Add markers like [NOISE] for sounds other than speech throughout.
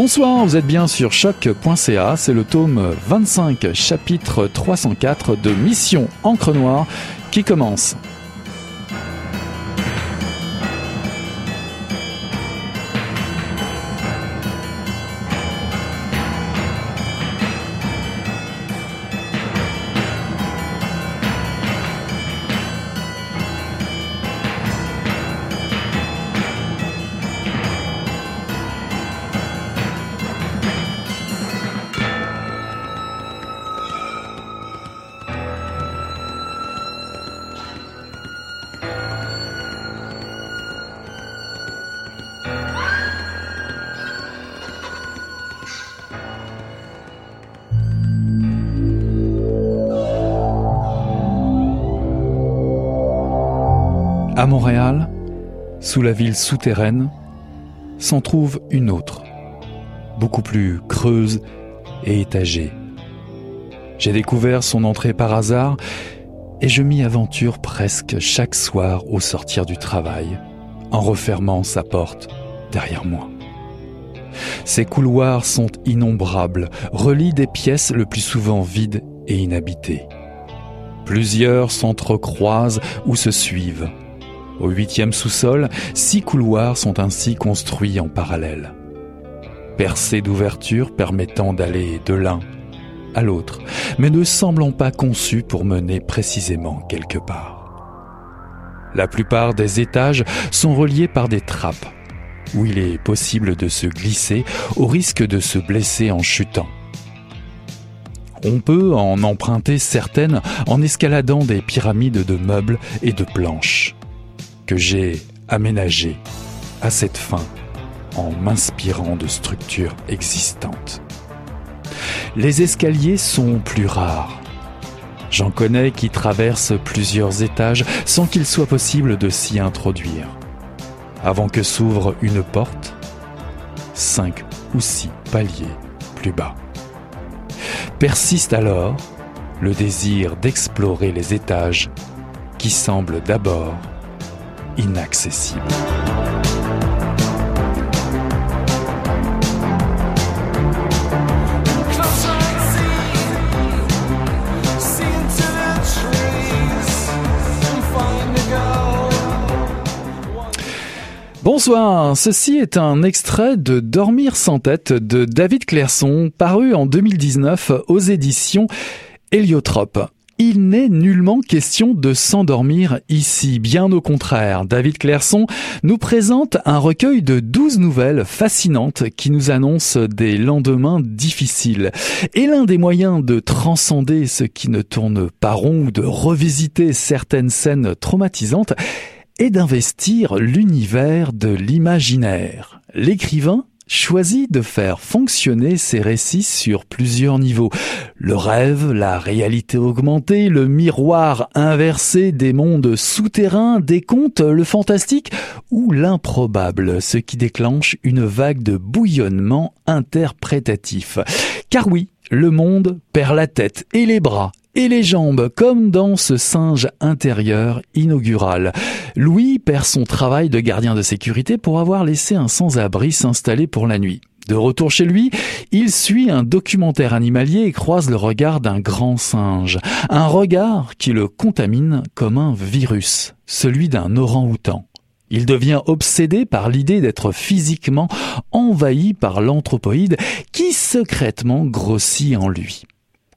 Bonsoir, vous êtes bien sur choc.ca, c'est le tome 25, chapitre 304 de Mission Encre Noire qui commence. Sous la ville souterraine, s'en trouve une autre, beaucoup plus creuse et étagée. J'ai découvert son entrée par hasard et je m'y aventure presque chaque soir au sortir du travail, en refermant sa porte derrière moi. Ces couloirs sont innombrables, relient des pièces le plus souvent vides et inhabitées. Plusieurs s'entrecroisent ou se suivent. Au huitième sous-sol, six couloirs sont ainsi construits en parallèle. Percés d'ouvertures permettant d'aller de l'un à l'autre, mais ne semblant pas conçus pour mener précisément quelque part. La plupart des étages sont reliés par des trappes, où il est possible de se glisser au risque de se blesser en chutant. On peut en emprunter certaines en escaladant des pyramides de meubles et de planches que j'ai aménagé à cette fin en m'inspirant de structures existantes. Les escaliers sont plus rares. J'en connais qui traversent plusieurs étages sans qu'il soit possible de s'y introduire. Avant que s'ouvre une porte, cinq ou six paliers plus bas. Persiste alors le désir d'explorer les étages qui semblent d'abord inaccessible. Bonsoir, ceci est un extrait de Dormir sans tête de David Clairson, paru en 2019 aux éditions Héliotrope. Il n'est nullement question de s'endormir ici, bien au contraire. David Clairson nous présente un recueil de douze nouvelles fascinantes qui nous annoncent des lendemains difficiles. Et l'un des moyens de transcender ce qui ne tourne pas rond ou de revisiter certaines scènes traumatisantes est d'investir l'univers de l'imaginaire. L'écrivain choisit de faire fonctionner ses récits sur plusieurs niveaux. Le rêve, la réalité augmentée, le miroir inversé des mondes souterrains, des contes, le fantastique ou l'improbable, ce qui déclenche une vague de bouillonnement interprétatif. Car oui, le monde perd la tête et les bras et les jambes, comme dans ce singe intérieur inaugural. Louis perd son travail de gardien de sécurité pour avoir laissé un sans-abri s'installer pour la nuit. De retour chez lui, il suit un documentaire animalier et croise le regard d'un grand singe. Un regard qui le contamine comme un virus, celui d'un orang-outan. Il devient obsédé par l'idée d'être physiquement envahi par l'anthropoïde qui secrètement grossit en lui.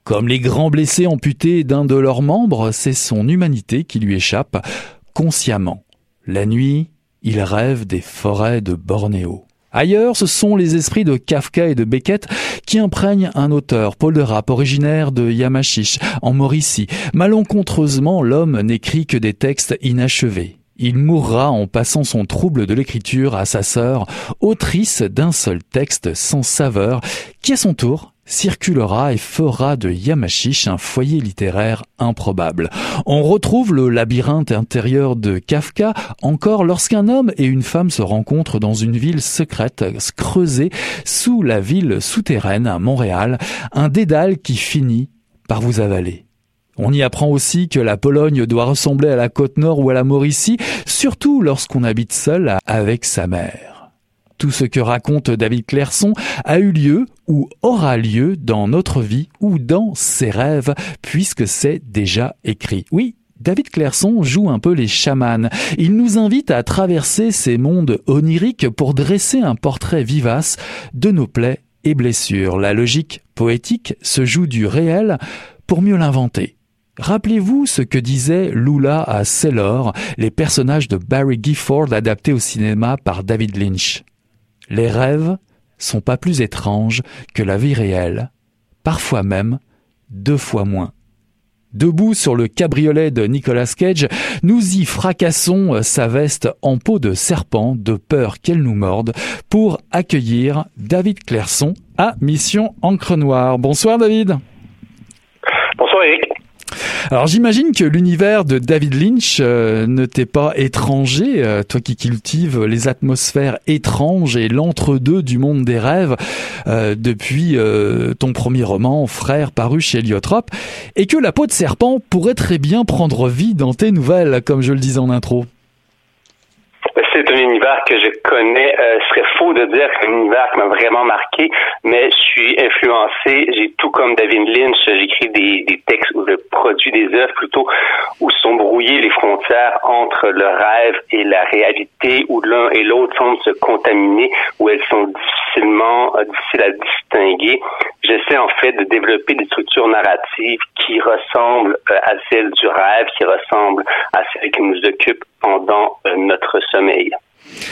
Comme les grands blessés amputés d'un de leurs membres, c'est son humanité qui lui échappe consciemment. La nuit, il rêve des forêts de Bornéo. Ailleurs, ce sont les esprits de Kafka et de Beckett qui imprègnent un auteur, Paul de Rapp, originaire de Yamachiche, en Mauricie. Malencontreusement, l'homme n'écrit que des textes inachevés. Il mourra en passant son trouble de l'écriture à sa sœur, autrice d'un seul texte sans saveur, qui à son tour circulera et fera de Yamashish un foyer littéraire improbable. On retrouve le labyrinthe intérieur de Kafka encore lorsqu'un homme et une femme se rencontrent dans une ville secrète creusée sous la ville souterraine à Montréal, un dédale qui finit par vous avaler. On y apprend aussi que la Pologne doit ressembler à la côte nord ou à la Mauricie, surtout lorsqu'on habite seul avec sa mère. Tout ce que raconte David Clairson a eu lieu ou aura lieu dans notre vie ou dans ses rêves, puisque c'est déjà écrit. Oui, David Clairson joue un peu les chamans. Il nous invite à traverser ces mondes oniriques pour dresser un portrait vivace de nos plaies et blessures. La logique poétique se joue du réel pour mieux l'inventer. Rappelez-vous ce que disait Lula à Sailor, les personnages de Barry Gifford adaptés au cinéma par David Lynch. Les rêves sont pas plus étranges que la vie réelle, parfois même deux fois moins. Debout sur le cabriolet de Nicolas Cage, nous y fracassons sa veste en peau de serpent de peur qu'elle nous morde pour accueillir David Clairson à Mission Encre Noire. Bonsoir David. Bonsoir Eric. Alors j'imagine que l'univers de David Lynch euh, ne t'est pas étranger, euh, toi qui cultives les atmosphères étranges et l'entre-deux du monde des rêves euh, depuis ton premier roman, Frère, paru chez Heliotrope, et que la peau de serpent pourrait très bien prendre vie dans tes nouvelles, comme je le disais en intro c'est un univers que je connais. Euh, ce serait faux de dire que c'est un univers qui m'a vraiment marqué, mais je suis influencé. J'ai tout comme David Lynch, j'écris des, des textes où je produis des œuvres plutôt où sont brouillées les frontières entre le rêve et la réalité, où l'un et l'autre semblent se contaminer, où elles sont difficilement euh, difficiles à distinguer. J'essaie en fait de développer des structures narratives qui ressemblent euh, à celles du rêve, qui ressemblent à celles qui nous occupent pendant notre sommeil.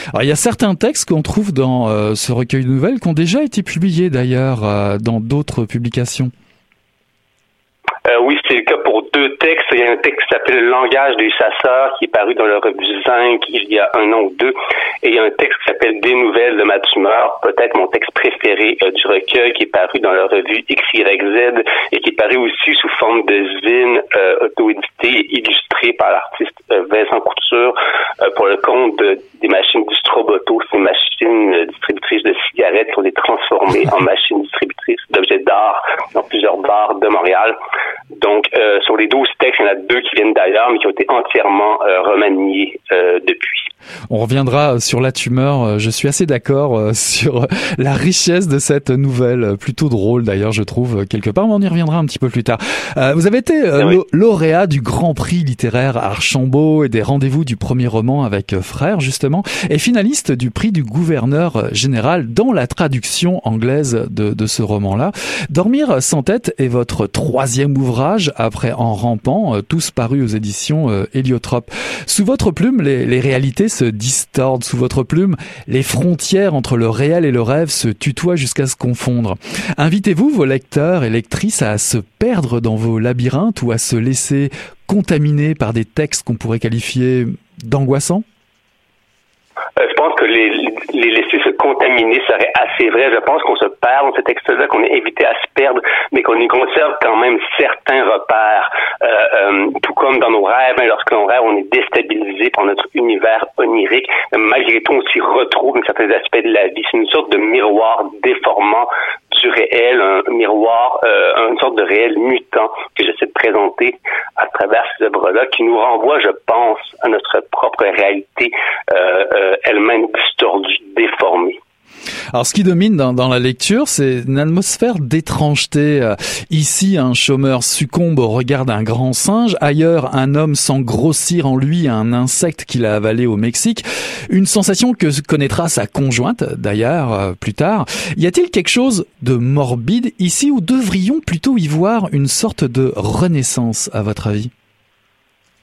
Alors, il y a certains textes qu'on trouve dans euh, ce recueil de nouvelles qui ont déjà été publiés d'ailleurs euh, dans d'autres publications. Oui, c'est le cas pour deux textes. Il y a un texte qui s'appelle Le langage des chasseurs qui est paru dans le revue Zinc il y a un an ou deux. Et il y a un texte qui s'appelle Des nouvelles de ma tumeur, peut-être mon texte préféré du recueil qui est paru dans la revue XYZ et qui est paru aussi sous forme de zine auto-édité illustré par l'artiste Vincent Couture euh, pour le compte des machines Distroboto, ces machines distributrices de cigarettes qui ont été transformées en machines distributrices d'objets d'art dans plusieurs bars de Montréal. Donc, euh, sur les 12 textes, il y en a deux qui viennent d'ailleurs, mais qui ont été entièrement euh, remaniés depuis. On reviendra sur la tumeur. Je suis assez d'accord [LAUGHS] sur la richesse de cette nouvelle, plutôt drôle d'ailleurs, je trouve quelque part. Mais on y reviendra un petit peu plus tard. vous avez été lauréat du Grand Prix littéraire Archambault et des rendez-vous du premier roman avec Frère justement, et finaliste du prix du gouverneur général dans la traduction anglaise de, de ce roman-là. Dormir sans tête est votre troisième ouvrage après En rampant, tous parus aux éditions Héliotrope. Sous votre plume, les, les réalités se distordent. Sous votre plume, les frontières entre le réel et le rêve se tutoient jusqu'à se confondre. Invitez-vous vos lecteurs et lectrices à se perdre dans vos labyrinthes ou à se laisser contaminer par des textes qu'on pourrait qualifier d'angoissants euh, je pense que les, les laisser se contaminer serait assez vrai. Je pense qu'on se perd dans ces textes-là, qu'on est évité à se perdre, mais qu'on y conserve quand même certains repères. Euh, euh, tout comme dans nos rêves, hein, lorsque l'on rêve, on est déstabilisé par notre univers onirique. Malgré tout, on s'y retrouve dans certains aspects de la vie. C'est une sorte de miroir déformant du réel, un miroir, euh, une sorte de réel mutant que j'essaie de présenter à travers ces œuvres-là, qui nous renvoie, je pense, à notre propre réalité euh, euh, elle-même distordue, déformée. Alors ce qui domine dans, la lecture, c'est une atmosphère d'étrangeté. Euh, ici, un chômeur succombe au regard d'un grand singe. Ailleurs, un homme sent grossir en lui un insecte qu'il a avalé au Mexique. Une sensation que connaîtra sa conjointe, d'ailleurs, euh, plus tard. Y a-t-il quelque chose de morbide ici ou devrions plutôt y voir une sorte de renaissance, à votre avis?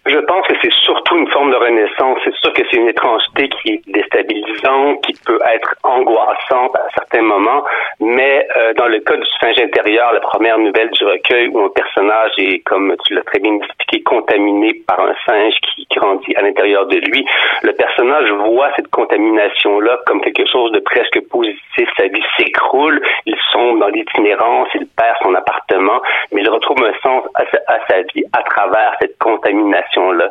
Je pense que c'est surtout tout une forme de renaissance. C'est sûr que c'est une étrangeté qui est déstabilisante, qui peut être angoissante à certains moments, mais euh, dans le cas du singe intérieur, la première nouvelle du recueil où un personnage est, comme tu l'as très bien expliqué, contaminé par un singe qui grandit à l'intérieur de lui, le personnage voit cette contamination-là comme quelque chose de presque positif. Sa vie s'écroule, il sombre dans l'itinérance, il perd son appartement, mais il retrouve un sens à sa vie à travers cette contamination-là.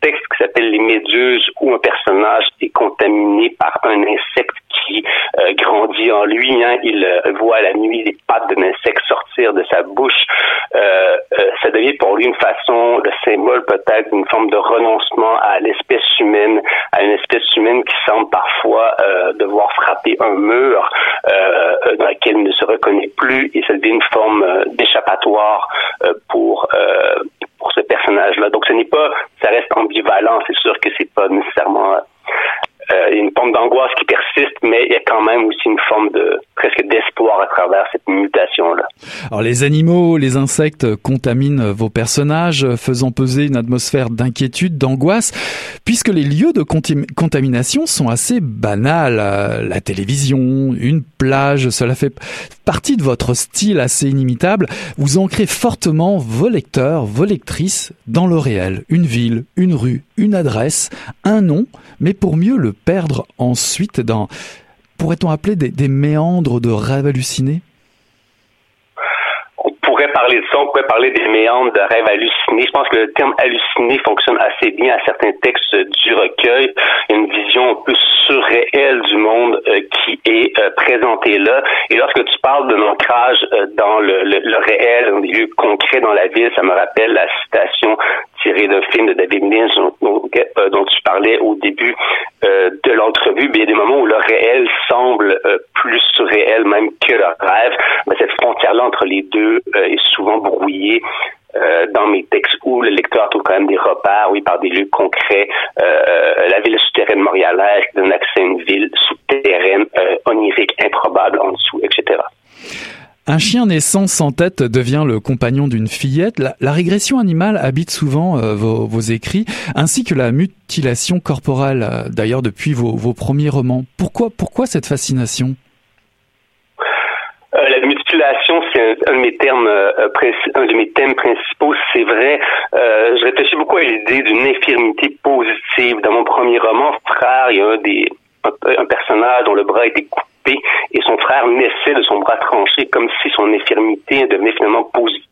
Texte qui s'appelle Les Méduses, où un personnage est contaminé par un insecte qui euh, grandit en lui. Hein. Il euh, voit la nuit les pattes d'un insecte sortir de sa bouche. Euh, ça devient pour lui une façon, le symbole peut-être d'une forme de renoncement à l'espèce humaine, à une espèce humaine qui semble parfois devoir frapper un mur dans lequel il ne se reconnaît plus et ça devient une forme d'échappatoire pour pour ce personnage-là. Donc ce n'est pas, ça reste ambivalent. C'est sûr que c'est pas nécessairement euh, une forme d'angoisse qui persiste, mais il y a quand même aussi une forme de presque d'espoir à travers cette mutation-là. Alors les animaux, les insectes contaminent vos personnages, faisant peser une atmosphère d'inquiétude, d'angoisse, puisque les lieux de contamination sont assez banals. Euh, la télévision, une plage, cela fait partie de votre style assez inimitable. Vous ancrez fortement vos lecteurs, vos lectrices dans le réel. Une ville, une rue, une adresse, un nom, mais pour mieux le perdre ensuite dans, pourrait-on appeler des, méandres de rêves hallucinés on pourrait parler de ça, on pourrait parler des méandres de rêves hallucinés. Je pense que le terme halluciné fonctionne assez bien à certains textes du recueil. Une vision un peu surréelle du monde euh, qui est euh, présentée là. Et lorsque tu parles de l'ancrage euh, dans le, le, réel, dans des lieux concrets dans la ville, ça me rappelle la citation tiré d'un film de David Lynch dont, euh, dont tu parlais au début euh, de l'entrevue. A des moments où le réel semble euh, plus surréel même que le rêve. Mais cette frontière-là entre les deux est souvent brouillée. dans mes textes où le lecteur trouve quand même des repères, oui, par des lieux concrets, la ville souterraine montréalaise donne accès à une ville souterraine, onirique, improbable en dessous, etc. Un chien naissant sans tête devient le compagnon d'une fillette. La, régression animale habite souvent euh, vos, écrits, ainsi que la mutilation corporelle, euh, d'ailleurs depuis vos, premiers romans. Pourquoi, pourquoi cette fascination? Euh, la mutilation, c'est un, de mes thèmes principaux. C'est vrai. je réfléchis beaucoup à l'idée d'une infirmité positive. Dans mon premier roman, Frère, il y a un un, personnage dont le bras était coupé et son frère naissait de son bras tranché comme si son infirmité devenait finalement positive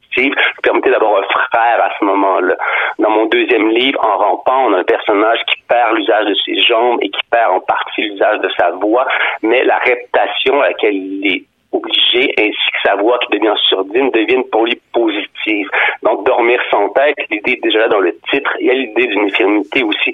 permettait d'avoir un frère à ce moment-là. Dans mon deuxième livre, En rampant, on a un personnage qui perd l'usage de ses jambes et qui perd en partie l'usage de sa voix, mais la réputation à laquelle il est obligé, ainsi que sa voix qui devient surdine, deviennent pour lui positive. Donc, dormir sans tête, l'idée est déjà là dans le titre, il y a l'idée d'une infirmité aussi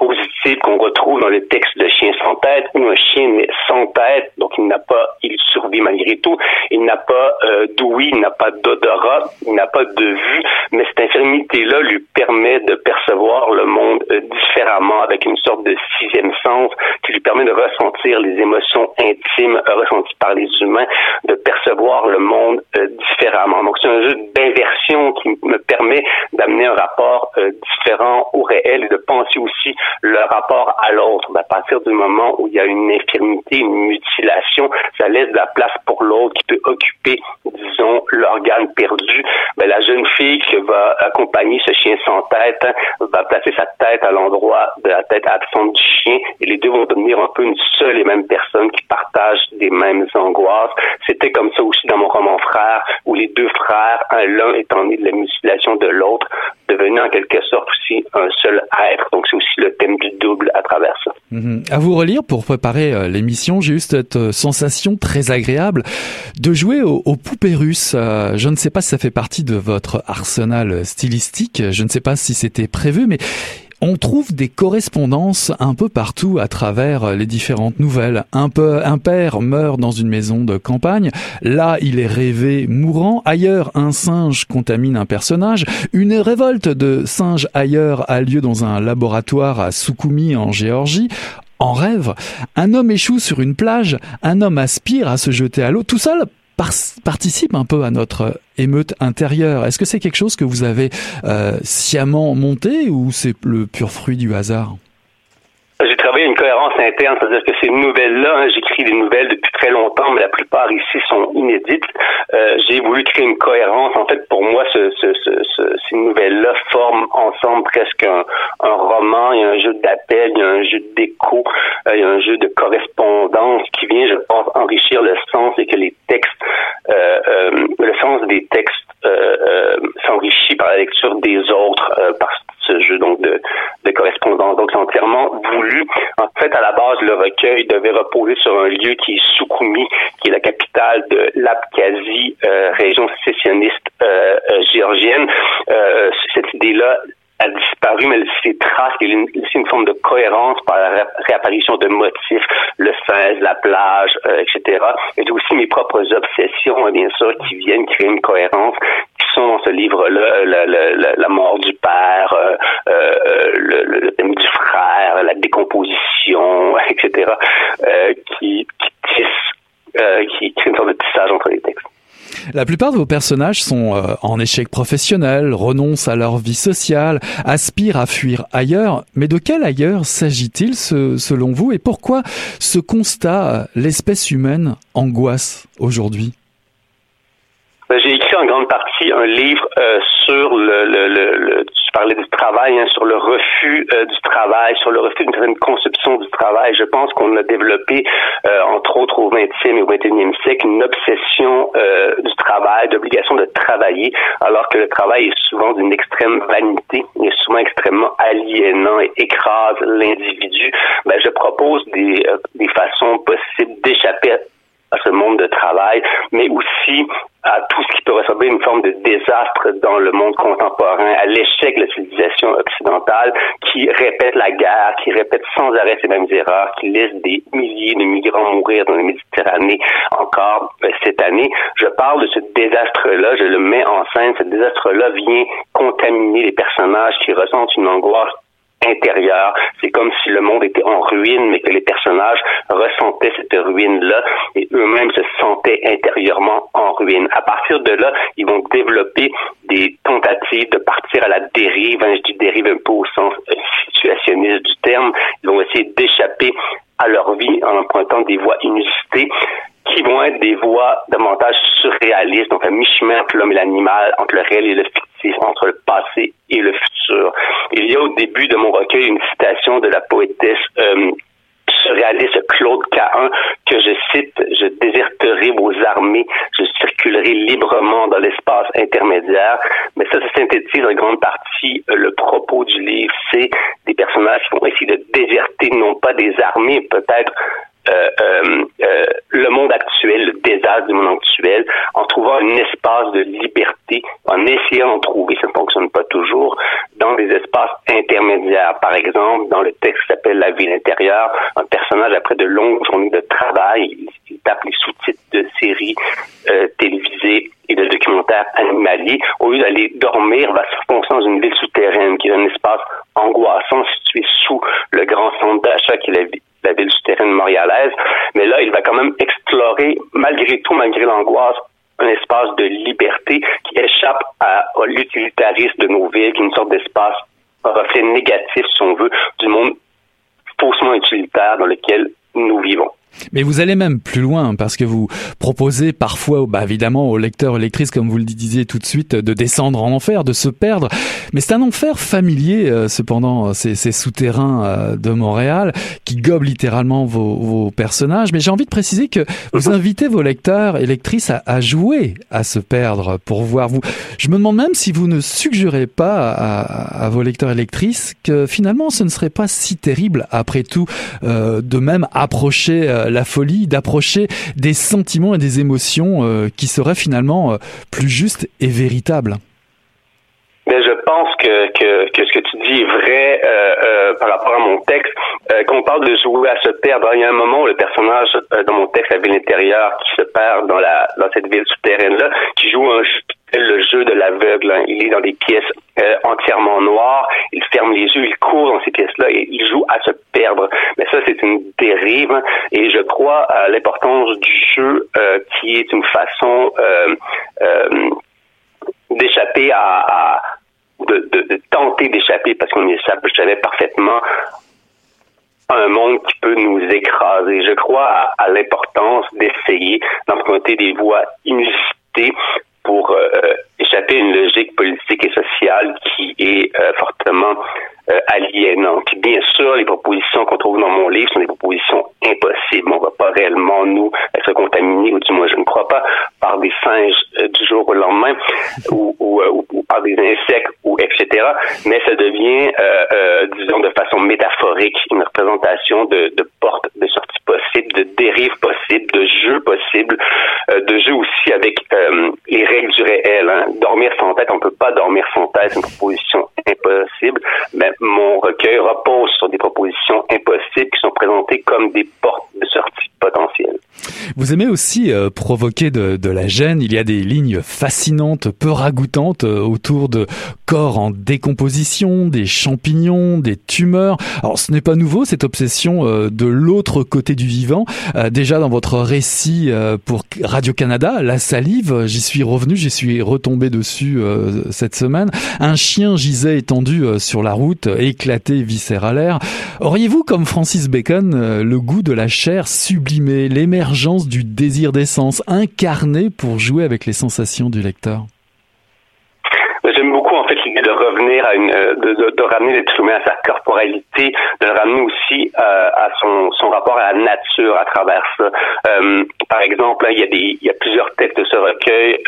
positive qu'on retrouve dans le texte de Chien sans tête, où un chien naît sans tête, donc il n'a pas, il survit malgré tout, il n'a pas euh, d'ouïe, il n'a pas d'odorat, il n'a pas de vue, mais cette infirmité-là lui permet de percevoir le monde euh, différemment, avec une sorte de sixième sens qui lui permet de ressentir les émotions intimes ressenties par les humains, de percevoir le monde euh, différemment. Donc c'est un jeu d'inversion qui me permet d'amener un rapport différent au réel et de penser aussi le rapport à l'autre. À partir du moment où il y a une infirmité, une mutilation, ça laisse de la place pour l'autre qui peut occuper, disons, l'organe perdu. La jeune fille qui va accompagner ce chien sans tête va placer sa tête à l'endroit de la tête absente du chien et les deux vont devenir un peu une seule et même personne qui partagent des mêmes angoisses. C'était comme ça aussi dans mon roman Frère, où les deux frères, l'un étant né de la mutilation de l'autre, devenaient en quelque sorte aussi un seul être. Donc c'est aussi le thème du double à travers ça. Mhm. À vous relire pour préparer euh, l'émission, j'ai eu cette euh, sensation très agréable de jouer aux, poupées russes. Euh, je ne sais pas si ça fait partie de votre arsenal stylistique, je ne sais pas si c'était prévu, mais on trouve des correspondances un peu partout à travers les différentes nouvelles. Un, peu, père meurt dans une maison de campagne, là il est rêvé mourant, ailleurs un singe contamine un personnage, une révolte de singes ailleurs a lieu dans un laboratoire à Soukoumi en Géorgie, en rêve, un homme échoue sur une plage, un homme aspire à se jeter à l'eau, tout participe un peu à notre émeute intérieure. Est-ce que c'est quelque chose que vous avez euh, sciemment monté ou c'est le pur fruit du hasard j'ai travaillé une cohérence interne, c'est-à-dire que ces nouvelles-là, hein, j'écris des nouvelles depuis très longtemps, mais la plupart ici sont inédites. Euh, j'ai voulu créer une cohérence. En fait, pour moi, ce, ce, ce, ces nouvelles-là forment ensemble presque un, roman. Il y a un jeu d'appel, il y a un jeu d'écho, euh, il y a un jeu de correspondance qui vient, je pense, enrichir le sens et que les textes, euh, le sens des textes s'enrichit par la lecture des autres, jeu donc de, de correspondance. Donc c'est entièrement voulu. En fait, à la base, le recueil devait reposer sur un lieu qui est Soukoumi, qui est la capitale de l'Abkhazie, euh, région sécessionniste euh, euh, géorgienne. cette idée-là a disparu, mais ses traces, il y a une, forme de cohérence par la réapparition de motifs, le fez, la plage, etc. Et aussi mes propres obsessions, hein, bien sûr, qui viennent créer une cohérence, qui sont dans ce livre-là, la, mort du père, euh, euh, le, le, thème du décomposition, [LAUGHS] etc., euh, qui, qui tissent, qui créent une sorte de tissage entre les textes. La plupart de vos personnages sont euh, en échec professionnel, renoncent à leur vie sociale, aspirent à fuir ailleurs. Mais de quel ailleurs s'agit-il selon vous et pourquoi ce constat, l'espèce humaine, angoisse aujourd'hui? Ben, J'ai en grande partie un livre euh, sur le, le, le, tu parlais du travail, hein, sur le refus euh, du travail, sur le refus d'une certaine conception du travail. Je pense qu'on a développé, euh, entre autres au 20e et au 21e siècle, une obsession euh, du travail, d'obligation de travailler, alors que le travail est souvent d'une extrême vanité, il est souvent extrêmement aliénant et écrase l'individu. Ben, je propose des, des façons possibles d'échapper à ce monde de travail, mais aussi à tout ce qui peut ressembler à une forme de désastre dans le monde contemporain, à l'échec de la civilisation occidentale qui répète la guerre, qui répète sans arrêt ces mêmes erreurs, qui laisse des milliers de migrants mourir dans la Méditerranée encore euh, cette année. Je parle de ce désastre-là, je le mets en scène. Ce désastre-là vient contaminer les personnages qui ressentent une angoisse intérieur. C'est comme si le monde était en ruine, mais que les personnages ressentaient cette ruine-là et eux-mêmes se sentaient intérieurement en ruine. À partir de là, ils vont développer des tentatives de partir à la dérive. Hein, je dis dérive un peu au sens euh, situationniste du terme. Ils vont essayer d'échapper à leur vie en empruntant des voies inusitées qui vont être des voies davantage surréalistes, donc à mi-chemin entre l'homme et l'animal, entre le réel et le fictif, entre le passé et le futur. Il y a au début de mon recueil une citation de la poétesse euh, surréaliste Claude Cahin que je cite Je déserterai vos armées, je circulerai librement dans l'espace intermédiaire. Mais ça, ça synthétise en grande partie euh, le propos du livre. C'est des personnages qui vont essayer de déserter non pas des armées, peut-être euh, euh, actuel, le désastre du monde actuel, en trouvant un espace de liberté, en essayant d'en trouver, ça ne fonctionne pas toujours, dans des espaces intermédiaires. Par exemple, dans le texte qui s'appelle La ville intérieure, un personnage, après de longues journées de travail, il, tape les sous-titres de séries télévisées et de documentaires animaliers. Au lieu d'aller dormir, va se foncer dans une ville souterraine qui est un espace angoissant situé sous le grand centre d'achat qui est la ville souterraine montréalaise. Mais là, il va quand même explorer, malgré tout, malgré l'angoisse, un espace de liberté qui échappe à, l'utilitarisme de nos villes, qui est une sorte d'espace, un reflet négatif, si on veut, du monde faussement utilitaire dans lequel nous vivons. Mais vous allez même plus loin parce que vous proposez parfois, bah évidemment, aux lecteurs et lectrices, comme vous le disiez tout de suite, de descendre en enfer, de se perdre. Mais c'est un enfer familier, euh, cependant, ces, ces souterrains euh, de Montréal qui gobent littéralement vos, vos personnages. Mais j'ai envie de préciser que vous invitez vos lecteurs et lectrices à, à, jouer à se perdre pour voir vous. Je me demande même si vous ne suggérez pas à, à vos lecteurs et lectrices que finalement ce ne serait pas si terrible après tout euh, de même approcher euh, la folie d'approcher des sentiments et des émotions euh, qui seraient finalement euh, plus justes et véritables. Mais je pense que, que, ce que tu dis est vrai par rapport à mon texte. quand on parle de jouer à se perdre, il y a un moment où le personnage dans mon texte, la ville intérieure, qui se perd dans la dans cette ville souterraine là, qui joue un le jeu de l'aveugle. Hein. Il est dans des pièces euh, entièrement noires, il ferme les yeux, il court dans ces pièces-là et il joue à se perdre. Mais ça, c'est une dérive hein. et je crois à l'importance du jeu euh, qui est une façon euh, d'échapper à, de, tenter d'échapper parce qu'on échappe, je savais parfaitement un monde qui peut nous écraser. Je crois à, à l'importance d'essayer d'emprunter des voies inusitées pour euh, échapper à une logique politique et sociale qui est euh, fortement euh, aliénante. Bien sûr, les propositions qu'on trouve dans mon livre sont des propositions impossibles. On ne va pas réellement, nous, être contaminés, ou du moins je ne crois pas, par des singes du jour au lendemain, [LAUGHS] ou, ou, ou, par des insectes, ou etc. Mais ça devient, disons, de façon métaphorique, une représentation de, de portes de sortie possibles, de dérives possibles, de jeux possibles, de jeux aussi avec les règles du réel. Hein. Dormir sans tête, on ne peut pas dormir sans tête, c'est une proposition impossible. Mais mon recueil repose sur des propositions impossibles qui sont présentées comme des portes de sortie potentielles. Vous aimez aussi euh, provoquer de, de, la gêne. Il y a des lignes fascinantes, peu ragoûtantes euh, autour de corps en décomposition, des champignons, des tumeurs. Alors ce n'est pas nouveau cette obsession euh, de l'autre côté du vivant. déjà dans votre récit pour Radio Canada, la salive, j'y suis revenu, j'y suis retombé dessus cette semaine. Un chien gisait étendu sur la route, éclaté viscéralaire. Auriez-vous, comme Francis Bacon, le goût de la chair sublimée, l'émergence du désir d'essence incarné pour jouer avec les sensations du lecteur J'aime beaucoup en fait l'idée de revenir à une, euh, de, ramener l'être humain à sa corporalité, de le ramener aussi euh, à son, son rapport à la nature à travers ça. Euh, par exemple, il y a y a plusieurs textes de ce recueil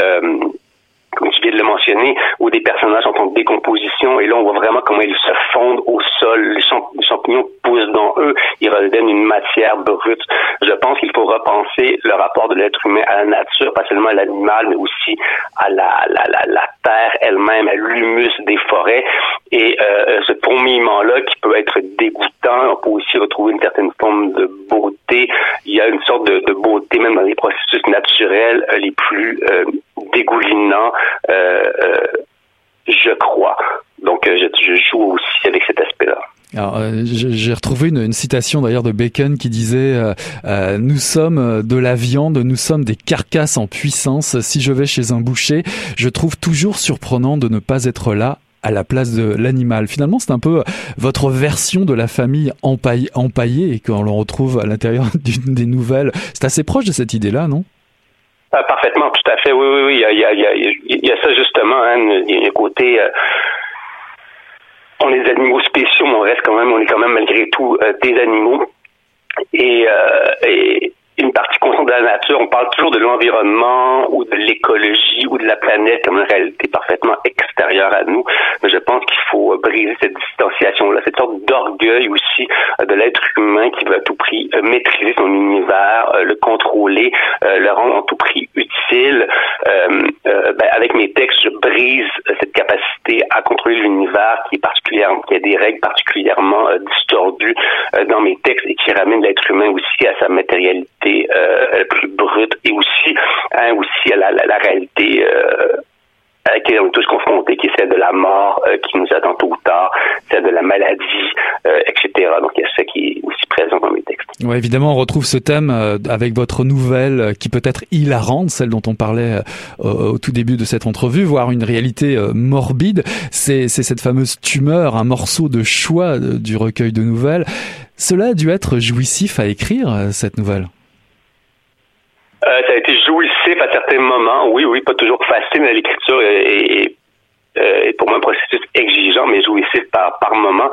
comme tu viens de le mentionner, où des personnages sont en décomposition, et là on voit vraiment comment ils se fondent au sol, les, champignons poussent dans eux, ils redonnent une matière brute. Je pense qu'il faut repenser le rapport de l'être humain à la nature, pas seulement à l'animal, mais aussi à la, la, la, la terre elle-même, à l'humus des forêts, et euh, ce fourmillement-là qui peut être dégoûtant, on peut aussi retrouver une certaine forme de beauté, il y a une sorte de, de beauté même dans les processus naturels euh, les plus euh, dégoulinants euh, euh, je crois. Donc, euh, je, joue aussi avec cet aspect-là. J'ai retrouvé une, citation d'ailleurs de Bacon qui disait Nous sommes de la viande, nous sommes des carcasses en puissance. Si je vais chez un boucher, je trouve toujours surprenant de ne pas être là à la place de l'animal. Finalement, c'est un peu votre version de la famille empaillée, empaillée et qu'on le retrouve à l'intérieur [LAUGHS] d'une des nouvelles. C'est assez proche de cette idée-là, non? Ah, parfaitement, tout à fait. Oui, oui, oui. Il y a, il y il y a ça justement. Hein, côté. Euh, on est des animaux spéciaux, mais on reste quand même, on est quand même malgré tout euh, des animaux. Et, euh, et une partie consciente de la nature. On parle toujours de l'environnement ou de l'écologie ou de la planète comme une réalité parfaitement extérieure à nous. Mais je pense qu'il faut briser cette distanciation-là, cette sorte d'orgueil aussi de l'être humain qui veut à tout prix maîtriser son univers, le contrôler, le rendre en tout prix utile. Ben, avec mes textes, je brise cette capacité à contrôler l'univers qui est particulièrement, qui a des règles particulièrement distordues dans mes textes et qui ramène l'être humain aussi à sa matérialité euh, plus brute et aussi, hein, à la, réalité euh, à laquelle on est tous confrontés, qui est celle de la mort euh, qui nous attend tôt ou tard, celle de la maladie, euh, etc. Donc il y a ça qui est aussi présent dans mes textes. Ouais, évidemment, on retrouve ce thème euh, avec votre nouvelle qui peut être hilarante, celle dont on parlait au tout début de cette entrevue, voire une réalité morbide. C'est cette fameuse tumeur, un morceau de choix du recueil de nouvelles. Cela a dû être jouissif à écrire, cette nouvelle. Euh, ça a été jouissif à certains moments. Oui, oui, pas toujours facile, mais l'écriture est, euh, pour moi un processus exigeant, mais jouissif par, par moment.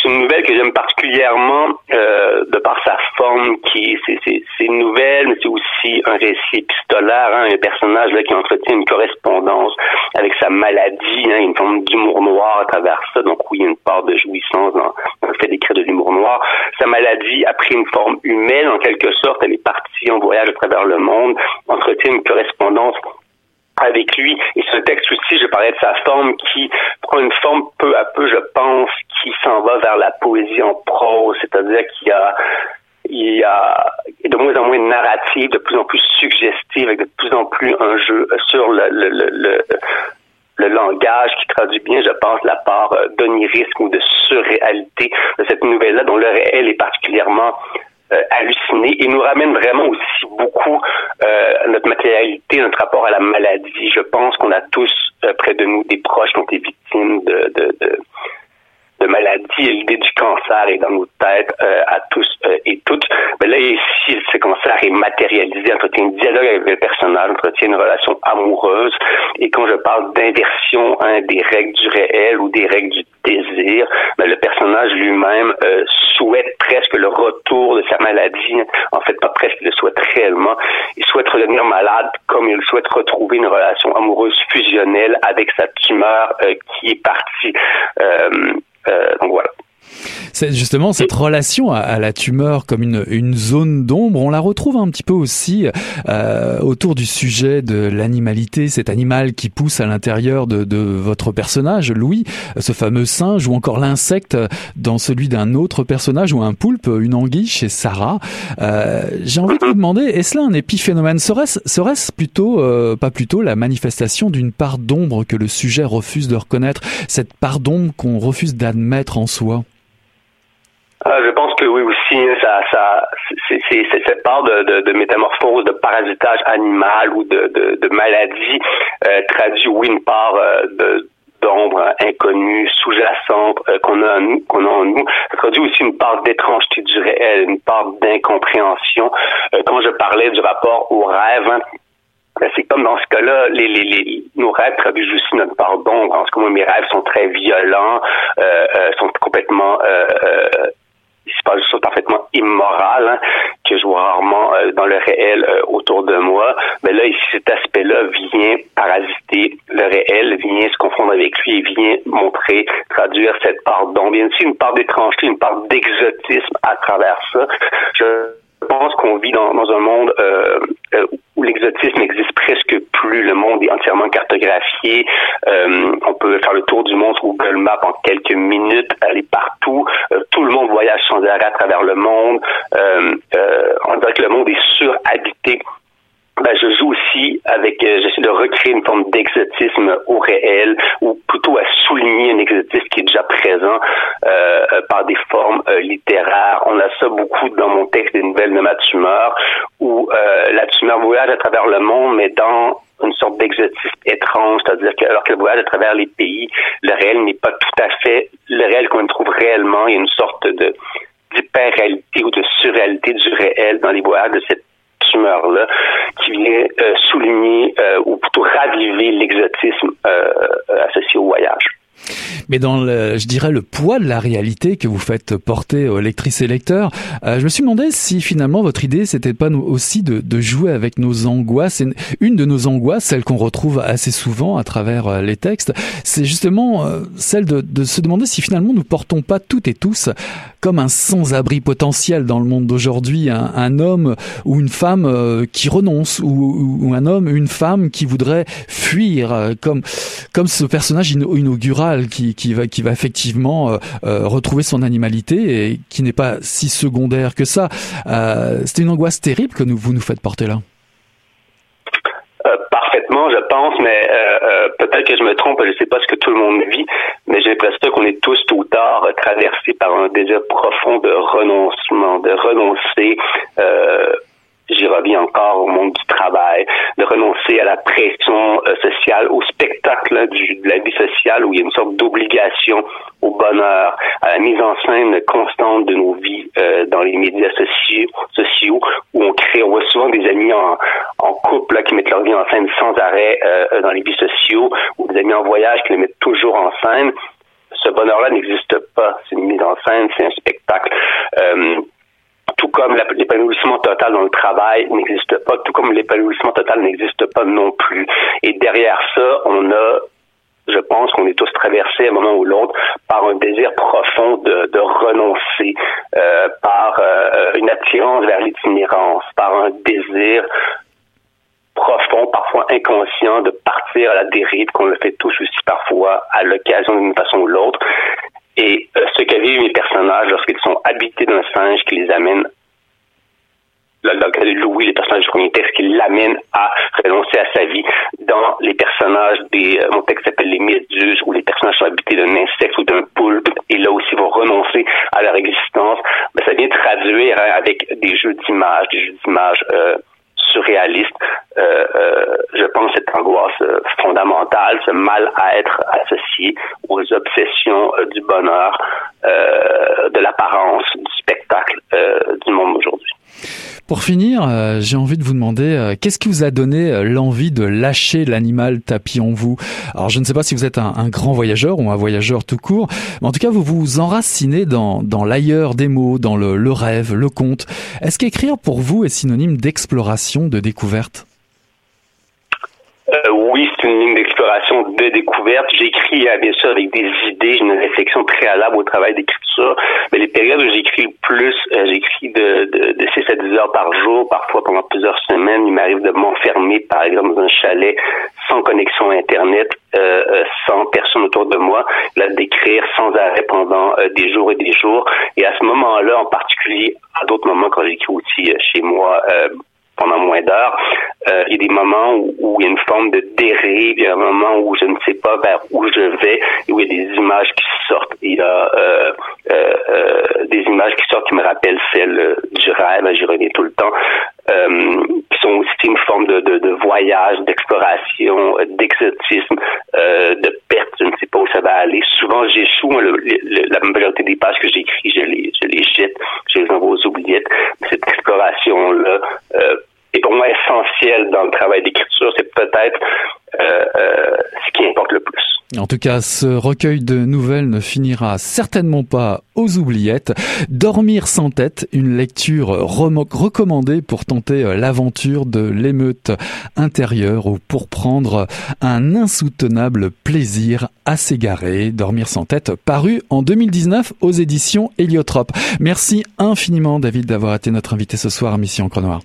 C'est une nouvelle que j'aime particulièrement euh, de par sa forme, qui c'est une nouvelle, mais c'est aussi un récit épistolaire, hein, un personnage là qui entretient une correspondance avec sa maladie, hein, une forme d'humour noir à travers ça. Donc oui, il y a une part de jouissance dans, le fait d'écrire de l'humour noir. Sa maladie a pris une forme humaine en quelque sorte. Elle est partie en voyage à travers le monde, entretient une correspondance avec lui. Et ce texte aussi, je parlais de sa forme qui prend une forme peu à peu, je pense, qui s'en va vers la poésie en prose, c'est-à-dire qu'il y a a de moins en moins de narrative, de plus en plus suggestive, avec de plus en plus un jeu sur le, le, le, le langage qui traduit bien, je pense, la part d'onirisme ou de surréalité de cette nouvelle-là, dont le réel est particulièrement euh, halluciné et nous ramène vraiment aussi beaucoup euh, notre matérialité, notre rapport à la maladie. Je pense qu'on a tous euh, près de nous des proches qui ont été victimes de, de, de de maladie l'idée du cancer est dans nos têtes euh, à tous et toutes. Est matérialisé, entretient un dialogue avec le personnage, entretient une relation amoureuse. Et quand je parle d'inversion hein, des règles du réel ou des règles du désir, ben, le personnage lui-même euh, souhaite presque le retour de sa maladie. En fait, pas presque, il le souhaite réellement. Il souhaite redevenir malade comme il souhaite retrouver une relation amoureuse fusionnelle avec sa tumeur qui est partie. Euh, donc voilà. C'est justement cette relation à, la tumeur comme une, zone d'ombre. On la retrouve un petit peu aussi euh, autour du sujet de l'animalité, cet animal qui pousse à l'intérieur de, de, votre personnage, Louis, ce fameux singe, ou encore l'insecte dans celui d'un autre personnage, ou un poulpe, une anguille chez Sarah. Euh, J'ai envie de vous demander, est-ce là un épiphénomène? Serait-ce serait plutôt, euh, pas plutôt, la manifestation d'une part d'ombre que le sujet refuse de reconnaître, cette part d'ombre qu'on refuse d'admettre en soi? Ah, je pense que oui aussi, hein, ça, ça, c'est cette part de, de, de, métamorphose, de parasitage animal ou de, de, de maladie euh, traduit oui une part euh, d'ombre inconnue, sous-jacente euh, qu'on a, qu'on a en nous. Ça traduit aussi une part d'étrangeté du réel, une part d'incompréhension. Euh, quand je parlais du rapport au rêve, hein, ben, c'est comme dans ce cas-là, les, les, les, nos rêves traduisent aussi notre part d'ombre. En ce moi, mes rêves sont très violents, euh, euh sont complètement se passe des choses parfaitement immorales hein, que je vois rarement euh, dans le réel euh, autour de moi. Mais là, ici, cet aspect-là vient parasiter le réel, vient se confondre avec lui et vient montrer, traduire cette part d'ombre. Il y a aussi une part d'étrangeté, une part d'exotisme à travers ça. Je je pense qu'on vit dans, dans, un monde euh, euh, où l'exotisme n'existe presque plus. Le monde est entièrement cartographié. Euh, on peut faire le tour du monde sur Google Maps en quelques minutes, aller partout. Euh, tout le monde voyage sans arrêt à travers le monde. Euh, on dirait que le monde est surhabité ben, je joue aussi avec, euh, j'essaie de recréer une forme d'exotisme au réel, ou plutôt à souligner un exotisme qui est déjà présent euh, euh par des formes euh, littéraires. On a ça beaucoup dans mon texte des nouvelles de ma tumeur, où la tumeur voyage à travers le monde, mais dans sorte d'exotisme étrange, c'est-à-dire que alors qu'elle voyage à travers les pays, le réel n'est pas tout à fait le réel qu'on trouve réellement. Il y a une sorte de d'hyper-réalité ou de surréalité du réel dans les voyages de cette tumeur-là qui vient euh, souligner euh, ou plutôt raviver l'exotisme euh, associé au voyage. Mais dans le, je dirais le poids de la réalité que vous faites porter aux lectrices et lecteurs, euh, je me suis demandé si finalement votre idée c'était pas aussi de, jouer avec nos angoisses. Et une de nos angoisses, celle qu'on retrouve assez souvent à travers euh, les textes, c'est justement euh, celle de, de, se demander si finalement nous portons pas toutes et tous comme un sans-abri potentiel dans le monde d'aujourd'hui, un, un, homme ou une femme qui renonce, ou, ou, un homme, une femme qui voudrait fuir, comme comme ce personnage inaugural qui, qui, va, qui va effectivement euh, euh, retrouver son animalité et qui n'est pas si secondaire que ça. Euh, c'est une angoisse terrible que nous, vous nous faites porter là. parfaitement, je pense, mais peut-être que je me trompe, je ne sais pas ce que tout le monde vit, mais j'ai l'impression qu'on est tous tôt ou tard traversés par un désir profond de renoncement, de renoncer reviens encore au monde du travail, de renoncer à la pression euh, sociale, au spectacle du, de la vie sociale où il y a une sorte d'obligation au bonheur, à la mise en scène constante de nos vies euh, dans les médias sociaux, où on crée, on voit souvent des amis en, couple qui mettent leur vie en scène sans arrêt euh, dans les vies sociaux, ou des amis en voyage qui les mettent toujours en scène. Ce bonheur-là n'existe pas. C'est une mise en scène, c'est un spectacle. Tout comme l'épanouissement total dans le travail n'existe pas, tout comme l'épanouissement total n'existe pas non plus. Et derrière ça, on a je pense qu'on est tous traversés à un moment ou l'autre par un désir profond de, de renoncer, euh, par euh, une attirance vers l'itinérance, par un désir profond, parfois inconscient, de partir à la dérive, qu'on le fait tous aussi parfois à l'occasion d'une façon ou l'autre. Et euh, ce que vivent mes personnages lorsqu'ils sont habités d'un singe qui les amène Louis, le personnage du premier texte, qui l'amène à renoncer à sa vie. Dans les personnages des, euh, mon texte s'appelle Les Méduses, où les personnages sont habités d'un insecte ou d'un poulpe, et là aussi vont renoncer à leur existence. Ben, ça vient traduire hein, avec des jeux d'images, des jeux d'images euh, surréalistes, euh, euh, je pense, cette angoisse euh, fondamentale, ce mal à être associé aux obsessions du bonheur, de l'apparence, du spectacle du monde aujourd'hui. Pour finir, euh, j'ai envie de vous demander euh, qu'est-ce qui vous a donné euh, l'envie de lâcher l'animal tapis en vous? Alors je ne sais pas si vous êtes un, grand voyageur ou un voyageur tout court, mais en tout cas vous vous enracinez dans, dans l'ailleurs des mots, dans le, rêve, le conte. Est-ce qu'écrire pour vous est synonyme d'exploration, de découverte? Oui, une ligne d'exploration, de découverte. J'écris euh, bien sûr avec des idées, j'ai une réflexion préalable au travail d'écriture. Mais les périodes où j'écris le plus, euh, j'écris de, de, de 6 à 10 heures par jour, parfois pendant plusieurs semaines. Il m'arrive de m'enfermer, par exemple, dans un chalet sans connexion Internet, euh, sans personne autour de moi, là, d'écrire sans arrêt pendant des jours et des jours. Et à ce moment-là, en particulier, à d'autres moments, quand j'écris aussi chez moi, pendant moins d'heures. Euh, il y a des moments où, il y a une forme de dérive, il y a un moment où je ne sais pas vers où je vais, où il y a des images qui sortent. Il y a euh, euh, euh des images qui sortent qui me rappellent celles du rêve, j'y reviens tout le temps, euh, sont aussi une forme de, de, voyage, d'exploration, d'exotisme, de perte. Je ne sais pas où ça va aller. Souvent, j'échoue. la majorité des pages que j'écris, je les, je les jette, je les envoie aux oubliettes. Cette exploration-là et pour moi essentiel dans le travail d'écriture. C'est peut-être euh, euh, ce qui importe le plus. En tout cas, ce recueil de nouvelles ne finira certainement pas aux oubliettes. Dormir sans tête, une lecture recommandée pour tenter euh, l'aventure de l'émeute intérieure ou pour prendre un insoutenable plaisir à s'égarer. Dormir sans tête, paru en 2019 aux éditions Héliotrope. Merci infiniment David d'avoir été notre invité ce soir à Mission Cronoir.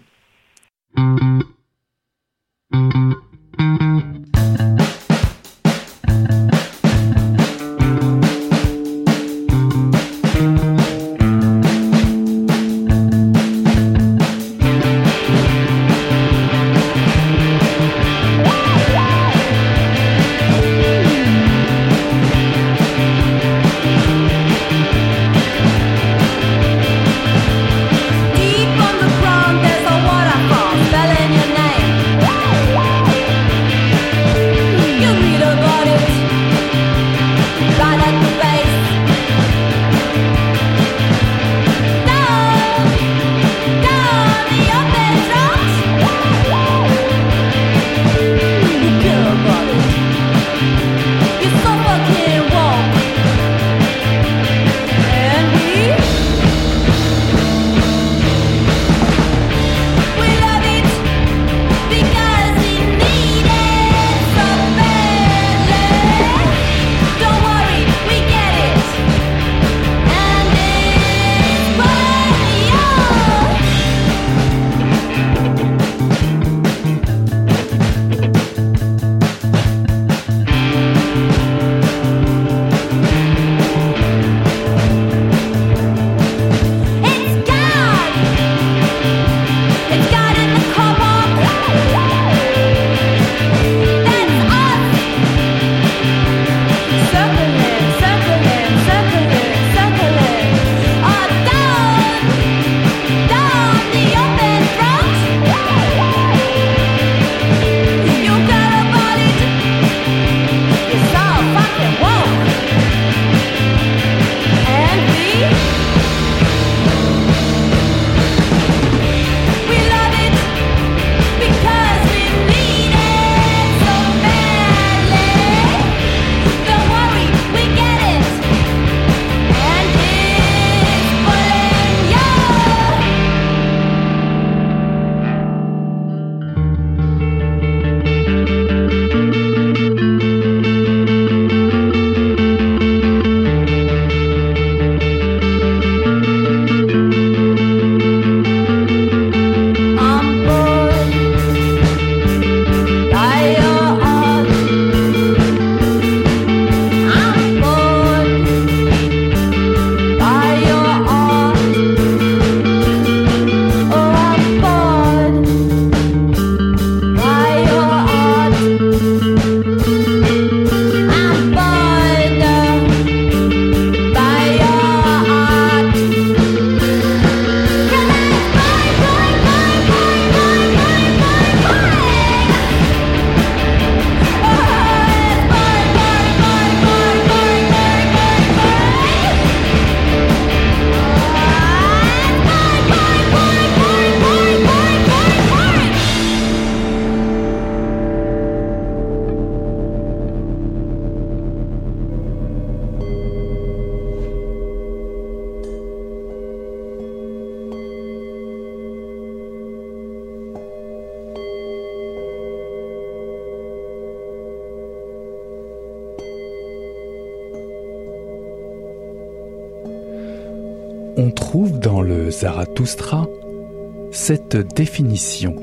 Cette définition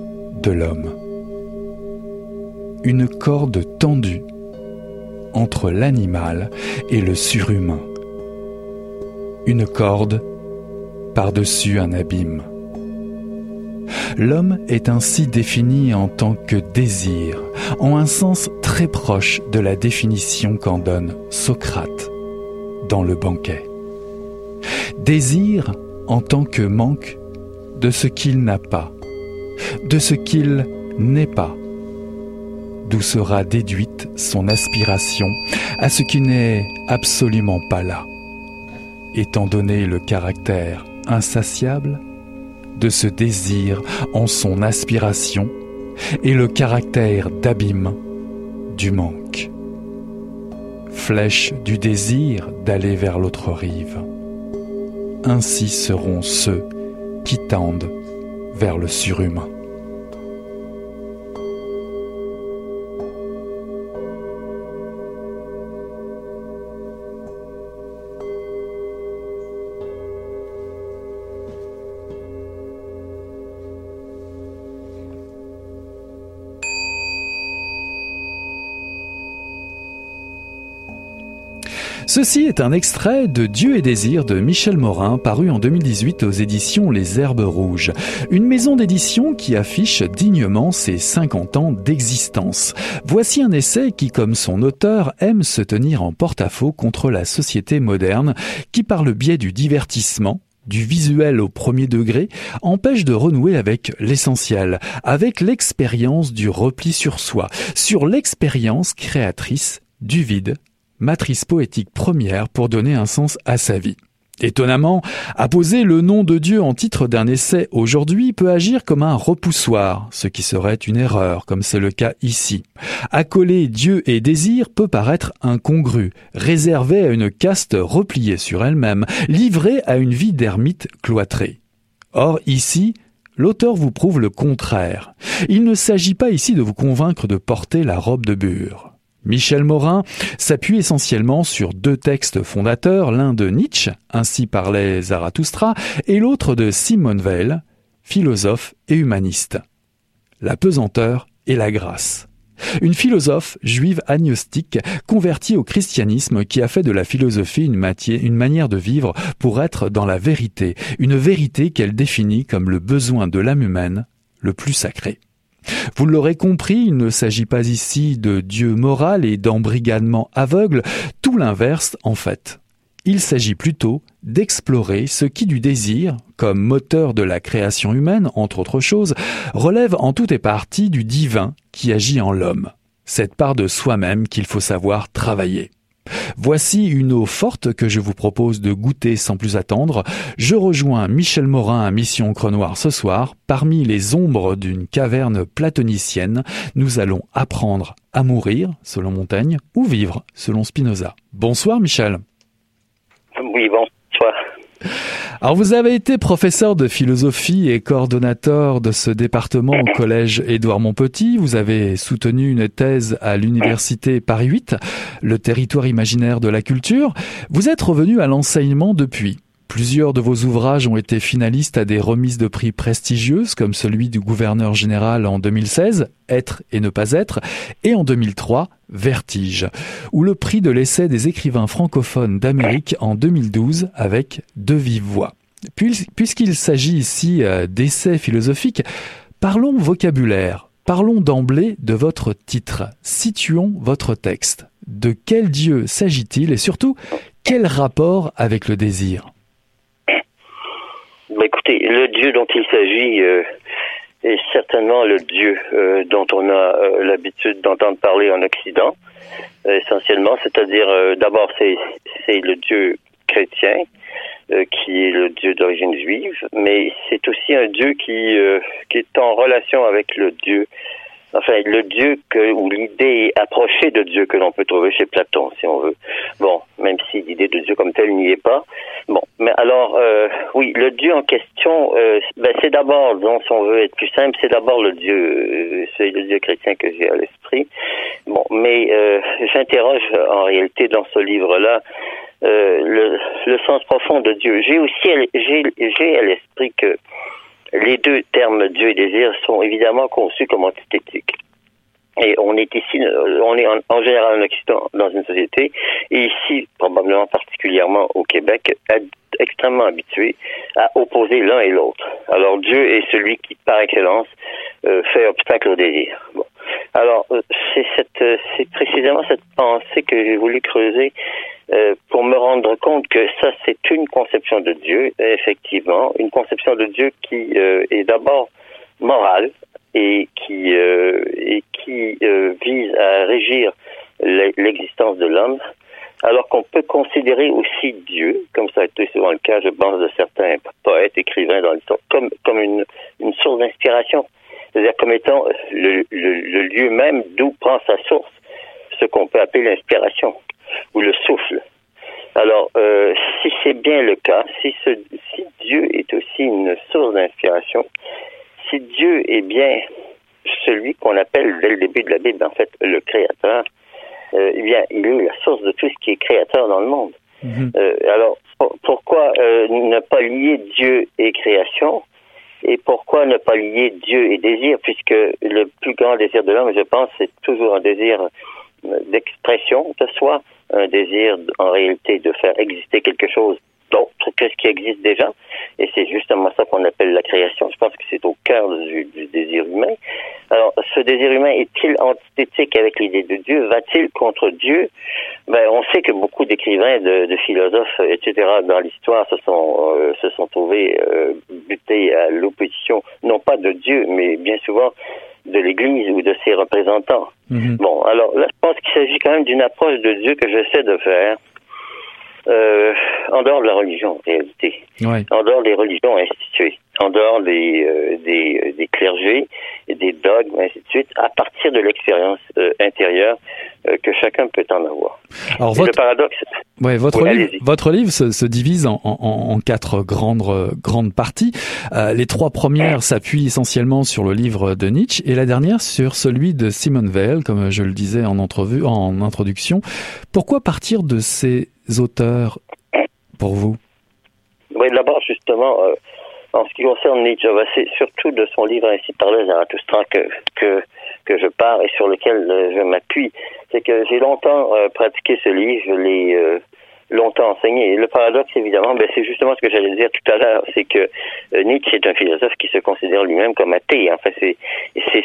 de l'homme. Une corde tendue entre l'animal et le surhumain. Une corde par-dessus un abîme. L'homme est ainsi défini en tant que désir, en un sens très proche de la définition qu'en donne Socrate dans le banquet. Désir en tant que manque de ce qu'il n'a pas, de ce qu'il n'est pas, d'où sera déduite son aspiration à ce qui n'est absolument pas là, étant donné le caractère insatiable de ce désir en son aspiration et le caractère d'abîme du manque. Flèche du désir d'aller vers l'autre rive. Ainsi seront ceux qui tendent vers le surhumain. Ceci est un extrait de Dieu et désir de Michel Morin paru en 2018 aux éditions Les Herbes Rouges, une maison d'édition qui affiche dignement ses 50 ans d'existence. Voici un essai qui, comme son auteur, aime se tenir en porte-à-faux contre la société moderne qui, par le biais du divertissement, du visuel au premier degré empêche de renouer avec l'essentiel, avec l'expérience du repli sur soi, sur l'expérience créatrice du vide matrice poétique première pour donner un sens à sa vie. Étonnamment, apposer le nom de Dieu en titre d'un essai aujourd'hui peut agir comme un repoussoir, ce qui serait une erreur, comme c'est le cas ici. Accoler Dieu et désir peut paraître incongru, réservé à une caste repliée sur elle-même, livrée à une vie d'ermite cloîtrée. Or, ici, l'auteur vous prouve le contraire. Il ne s'agit pas ici de vous convaincre de porter la robe de bure. Michel Morin s'appuie essentiellement sur deux textes fondateurs, l'un de Nietzsche, Ainsi parlait Zarathustra, et l'autre de Simone Weil, philosophe et humaniste. La pesanteur et la grâce. Une philosophe juive agnostique convertie au christianisme qui a fait de la philosophie une, une manière de vivre pour être dans la vérité, une vérité qu'elle définit comme le besoin de l'âme humaine le plus sacré. Vous l'aurez compris, il ne s'agit pas ici de Dieu moral et d'embrigadement aveugle, tout l'inverse en fait. Il s'agit plutôt d'explorer ce qui du désir, comme moteur de la création humaine, entre autres choses, relève en tout et partie du divin qui agit en l'homme, cette part de soi-même qu'il faut savoir travailler. Voici une eau forte que je vous propose de goûter sans plus attendre. Je rejoins Michel Morin à Mission Crenoir ce soir. Parmi les ombres d'une caverne platonicienne, nous allons apprendre à mourir, selon Montaigne, ou vivre, selon Spinoza. Bonsoir Michel. Oui, bonsoir. Alors vous avez été professeur de philosophie et coordonnateur de ce département au collège Édouard Montpetit. Vous avez soutenu une thèse à l'université Paris 8, le territoire imaginaire de la culture. Vous êtes revenu à l'enseignement depuis. Plusieurs de vos ouvrages ont été finalistes à des remises de prix prestigieuses, comme celui du gouverneur général en 2016, Être et ne pas être, et en 2003, Vertige, ou le prix de l'essai des écrivains francophones d'Amérique en 2012 avec De vive voix. Puisqu'il s'agit ici euh, d'essais philosophiques, parlons vocabulaire. Parlons d'emblée de votre titre. Situons votre texte. De quel Dieu s'agit-il et surtout, quel rapport avec le désir? Le Dieu dont il s'agit euh, est certainement le Dieu euh, dont on a euh, l'habitude d'entendre parler en Occident, essentiellement, c'est-à-dire d'abord c'est c'est le Dieu chrétien qui est le Dieu d'origine juive, mais c'est aussi un Dieu qui qui est en relation avec le Dieu enfin le Dieu que ou l'idée approchée de Dieu que l'on peut trouver chez Platon, si on veut. Bon, même si l'idée de Dieu comme tel n'y est pas. Bon, mais alors euh, oui, le Dieu en question, euh, ben, c'est d'abord, disons, si on veut être plus simple, c'est d'abord le Dieu, euh, c'est le Dieu chrétien que j'ai à l'esprit. Bon, mais j'interroge en réalité dans ce livre-là le, le, sens profond de Dieu. J'ai aussi j'ai à l'esprit que les deux termes Dieu et désir sont évidemment conçus comme antithétiques. Et on est ici, on est en, général en Occident dans une société, et ici, probablement particulièrement au Québec, extrêmement habitué à opposer l'un et l'autre. Alors Dieu est celui qui, par excellence, euh, fait obstacle au désir. Bon. Alors, euh, c'est cette, euh, c'est précisément cette pensée que j'ai voulu creuser pour me rendre compte que ça, c'est une conception de Dieu, effectivement, une conception de Dieu qui est d'abord morale et qui et qui vise à régir l'existence de l'homme, alors qu'on peut considérer aussi Dieu, comme ça a été souvent le cas, je pense, de certains poètes, écrivains dans l'histoire, comme comme une, source d'inspiration c'est-à-dire comme étant le, lieu même d'où prend sa source ce qu'on peut appeler l'inspiration ou le souffle. Alors, euh, si c'est bien le cas, si Dieu est aussi une source d'inspiration, si Dieu est bien celui qu'on appelle dès le début de la Bible, en fait, le Créateur, euh, eh bien, il est la source de tout ce qui est créateur dans le monde. Mhm. Euh, alors, pourquoi euh, ne pas lier Dieu et création et pourquoi ne pas lier Dieu et désir, puisque le plus grand désir de l'homme, je pense, c'est toujours un désir d'expression de soi, un désir en réalité de faire exister quelque chose d'autre que ce qui existe déjà. Et c'est justement ça qu'on appelle la création. Je pense que c'est au cœur du, désir humain. Alors, ce désir humain est-il antithétique avec l'idée de Dieu? Va-t-il contre Dieu? Ben, on sait que beaucoup d'écrivains, de, philosophes, etc. dans l'histoire se sont euh, se sont trouvés euh, butés à l'opposition, non pas de Dieu, mais bien souvent de l'Église ou de ses représentants. Mhm. Bon, alors là, je pense qu'il s'agit quand même d'une approche de Dieu que j'essaie de faire euh, en dehors de la religion, en réalité, en dehors des religions instituées, en dehors des, euh, des, euh, des, clergés, des dogmes, ainsi de suite, à partir de l'expérience euh, intérieure que chacun peut en avoir. Alors, votre... Le paradoxe. Ouais, votre, livre, votre livre se, se divise en, en, en, quatre grandes, grandes parties. les trois premières s'appuient essentiellement sur le livre de Nietzsche et la dernière sur celui de Simone Weil, comme je le disais en entrevue, en introduction. Pourquoi partir de ces auteurs pour vous? Oui, d'abord, justement, euh, en ce qui concerne Nietzsche, c'est surtout de son livre Ainsi parlait Zarathustra que, que, que je pars et sur lequel euh, je m'appuie. C'est que j'ai longtemps euh, pratiqué ce livre, je l'ai longtemps enseigné. Et le paradoxe, évidemment, ben, c'est justement ce que j'allais dire tout à l'heure, c'est que euh, Nietzsche est un philosophe qui se considère lui-même comme athée. En fait, c'est,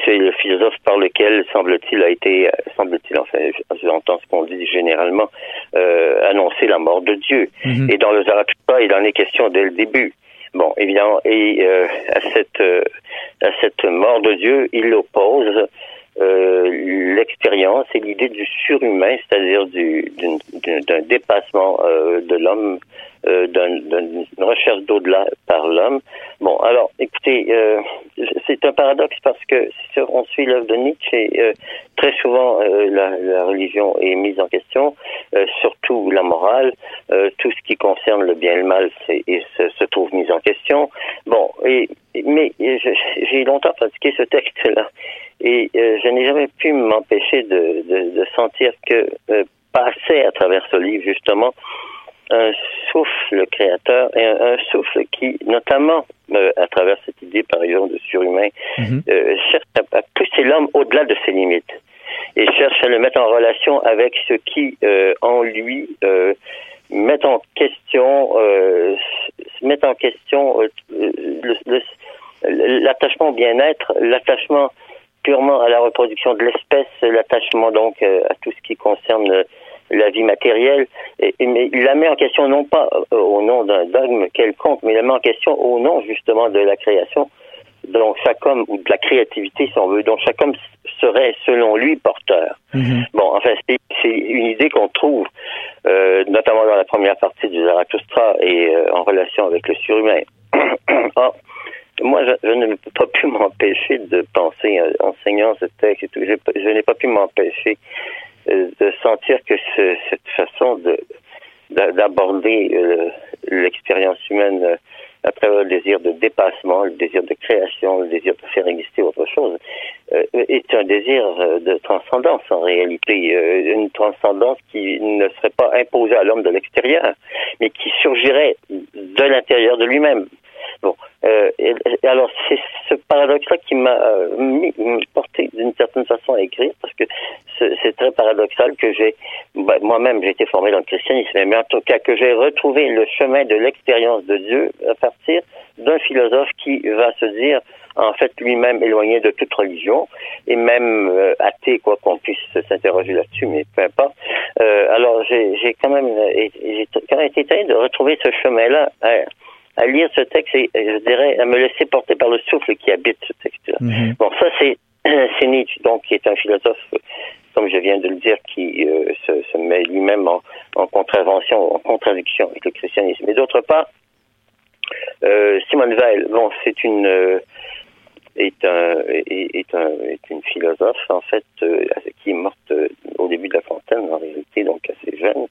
c'est, le philosophe par lequel, semble-t-il, a été, euh, semble-t-il, enfin, j'entends ce qu'on dit généralement, euh, annoncer la mort de Dieu. Mhm. Et dans le Zarathustra, il en est question dès le début. Bon, évidemment, et euh, à cette à cette mort de Dieu, il oppose euh, l'expérience et l'idée du surhumain, c'est-à-dire d'un dépassement euh, de l'homme, euh, d'une recherche d'au-delà par l'homme. Bon, alors, écoutez, euh, c'est un paradoxe parce que si on suit l'œuvre de Nietzsche, très souvent la, la, religion est mise en question, surtout la morale, tout ce qui concerne le bien et le mal c'est, se, trouve mis en question. Bon, et mais j'ai longtemps pratiqué ce texte-là. Et euh, je n'ai jamais pu m'empêcher de, sentir que euh, passait à travers ce livre justement un souffle créateur et un, souffle qui, notamment euh, à travers cette idée par exemple de surhumain, mhm. cherche à, pousser l'homme au-delà de ses limites et cherche à le mettre en relation avec ce qui en lui met en question met en question l'attachement au bien-être, l'attachement purement à la reproduction de l'espèce, l'attachement donc euh, à tout ce qui concerne euh, la vie matérielle, et, mais il la met en question non pas euh, au nom d'un dogme quelconque, mais il la met en question au nom justement de la création, dont chaque homme, ou de la créativité si on veut, dont chaque homme serait selon lui porteur. Mhm. Bon, enfin, c'est une idée qu'on trouve euh, notamment dans la première partie du Zarathustra et en relation avec le surhumain. [COUGHS] ah, moi, je, ne peux pas pu m'empêcher de penser, euh, en enseignant ce texte et tout, je, n'ai pas pu m'empêcher euh, de sentir que cette façon de d'aborder euh, l'expérience humaine à travers le désir de dépassement, le désir de création, le désir de faire exister autre chose, euh, est un désir euh, de transcendance en réalité, euh, une transcendance qui ne serait pas imposée à l'homme de l'extérieur, mais qui surgirait de l'intérieur de lui-même. Bon, euh, alors c'est ce paradoxe-là qui m'a euh, porté d'une certaine façon à écrire, parce que c'est très paradoxal que j'ai, bah, moi-même j'ai été formé dans le christianisme, mais en tout cas que j'ai retrouvé le chemin de l'expérience de Dieu à partir d'un philosophe qui va se dire en fait lui-même éloigné de toute religion et même euh, athée quoi qu'on puisse s'interroger là-dessus mais peu importe. Euh, alors j'ai quand même j'ai quand même été de retrouver ce chemin là à lire ce texte et, je dirais, à me laisser porter par le souffle qui habite ce texte-là. Mhm. Bon, ça, c'est, [CLEARS THROAT] c'est Nietzsche, donc, qui est un philosophe, comme je viens de le dire, qui euh, se, se, met lui-même en, en, contravention, en contradiction avec le christianisme. Mais d'autre part, euh, Simone Weil, bon, c'est une, euh, est, un, est, est, un, est une philosophe, en fait, euh, qui est morte euh, au début de la fontaine, en réalité, donc assez jeune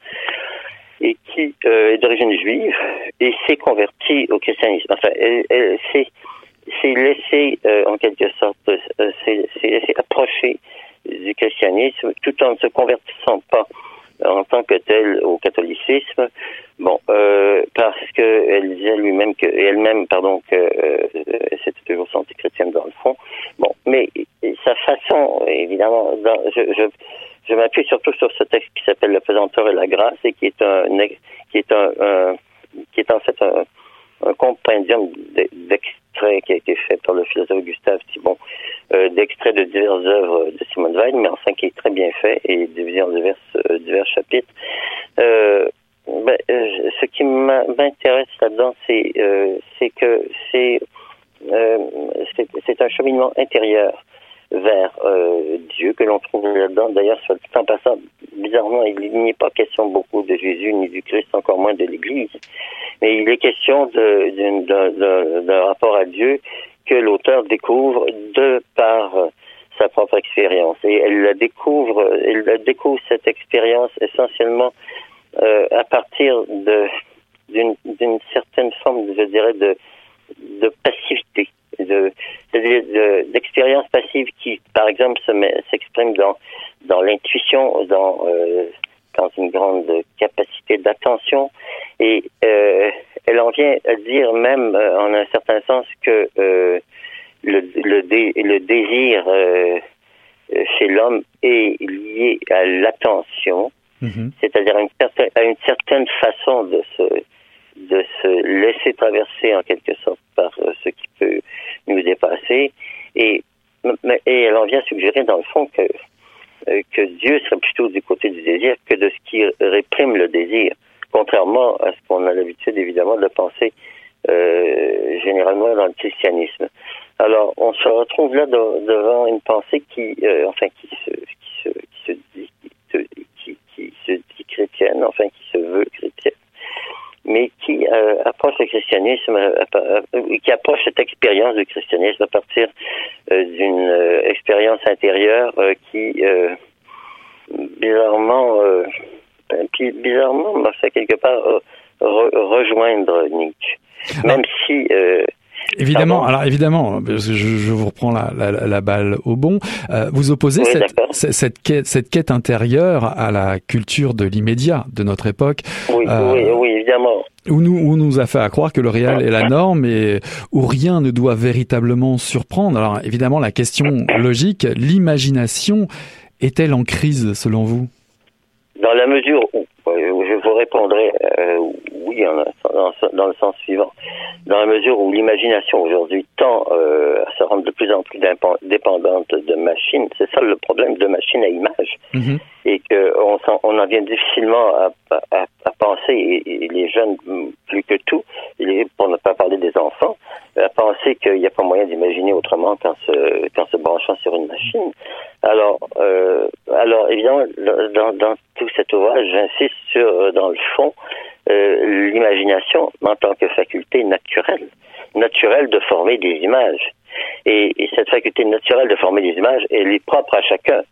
et qui euh, est d'origine juive et s'est convertie au christianisme. Enfin, elle, elle s'est laissée, euh, en quelque sorte, euh, s'est laissée approcher du christianisme tout en ne se convertissant pas en tant que telle au catholicisme. Bon, euh, parce que elle disait lui-même que elle-même, pardon, que euh, c'était toujours sentie chrétienne dans le fond. Bon, mais sa façon, évidemment, je, je je m'appuie surtout sur ce texte qui s'appelle La pesanteur et la grâce et qui est un qui est un, qui est en fait un, compendium d'extraits qui a été fait par le philosophe Gustave Thibon, euh, d'extraits de diverses œuvres de Simone Weil, mais enfin qui est très bien fait et divisé en divers, euh, divers chapitres. Euh, ben, ce qui m'intéresse là-dedans, c'est que c'est un cheminement intérieur vers euh, Dieu que l'on trouve là-dedans. D'ailleurs, sur le temps passant, bizarrement, il n'y est pas question beaucoup de Jésus ni du Christ, encore moins de l'Église. Mais il est question d'un rapport à Dieu que l'auteur découvre de par sa propre expérience. Et elle la découvre, elle découvre cette expérience essentiellement euh, à partir d'une certaine forme, je dirais, de passivité d'expérience de, passive qui, par exemple, s'exprime dans, dans l'intuition, dans, euh, dans une grande capacité d'attention. Et euh, elle en vient à dire même, euh, en un certain sens, que euh, le, le, le désir chez l'homme est lié à l'attention, mm-hmm. c'est-à-dire à, à une certaine façon de se de se laisser traverser en quelque sorte par ce qui peut nous dépasser. Et, et elle en vient suggérer dans le fond que, euh, que Dieu serait plutôt du côté du désir que de ce qui réprime le désir, contrairement à ce qu'on a l'habitude évidemment de penser euh, généralement dans le christianisme. Alors, on se retrouve là devant une pensée qui, euh, enfin, qui se, qui se, qui se dit, qui, qui, se dit chrétienne, enfin, qui se veut chrétienne, mais qui euh, approche le christianisme, euh, euh, qui approche cette expérience du christianisme à partir d'une expérience intérieure qui, bizarrement, qui bizarrement m'a fait quelque part rejoindre Nietzsche, même si Évidemment, alors évidemment, je, je vous reprends la, la, la, balle au bon. Euh, vous opposez cette, cette, quête, cette quête intérieure à la culture de l'immédiat de notre époque. Oui, euh, oui, oui, évidemment. Où nous, où nous a fait à croire que le réel est la norme et où rien ne doit véritablement surprendre. Alors évidemment, la question logique, l'imagination est-elle en crise selon vous? Dans la mesure où, je vous répondrai euh, oui, dans, dans, le sens suivant dans la mesure où l'imagination aujourd'hui tend euh, à se rendre de plus en plus dépendante de machines. C'est ça le problème de machines à images. Mm-hmm. Et qu'on on en vient difficilement à, à, à penser, et, les jeunes plus que tout, pour ne pas parler des enfants, à penser qu'il n'y a pas moyen d'imaginer autrement qu'en se, branchant sur une machine. Alors, euh, alors évidemment, dans, dans tout cet ouvrage, j'insiste sur, dans le fond, euh, l'imagination en tant que faculté naturelle, naturelle de former des images. Et, cette faculté naturelle de former des images, elle est propre à chacun.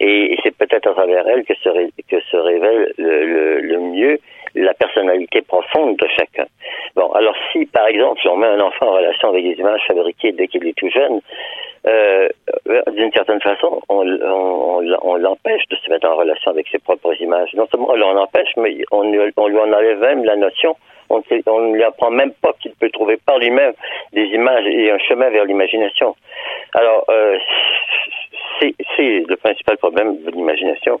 Et, c'est peut-être à travers elle que se, que se révèle le, le, mieux la personnalité profonde de chacun. Bon, alors si, par exemple, on met un enfant en relation avec des images fabriquées dès qu'il est tout jeune, euh, d'une certaine façon, on, l'empêche de se mettre en relation avec ses propres images. Non seulement on l'empêche, mais on, lui en enlève même la notion on, ne lui apprend même pas qu'il peut trouver par lui-même des images et un chemin vers l'imagination. Alors, euh, c'est le principal problème de l'imagination,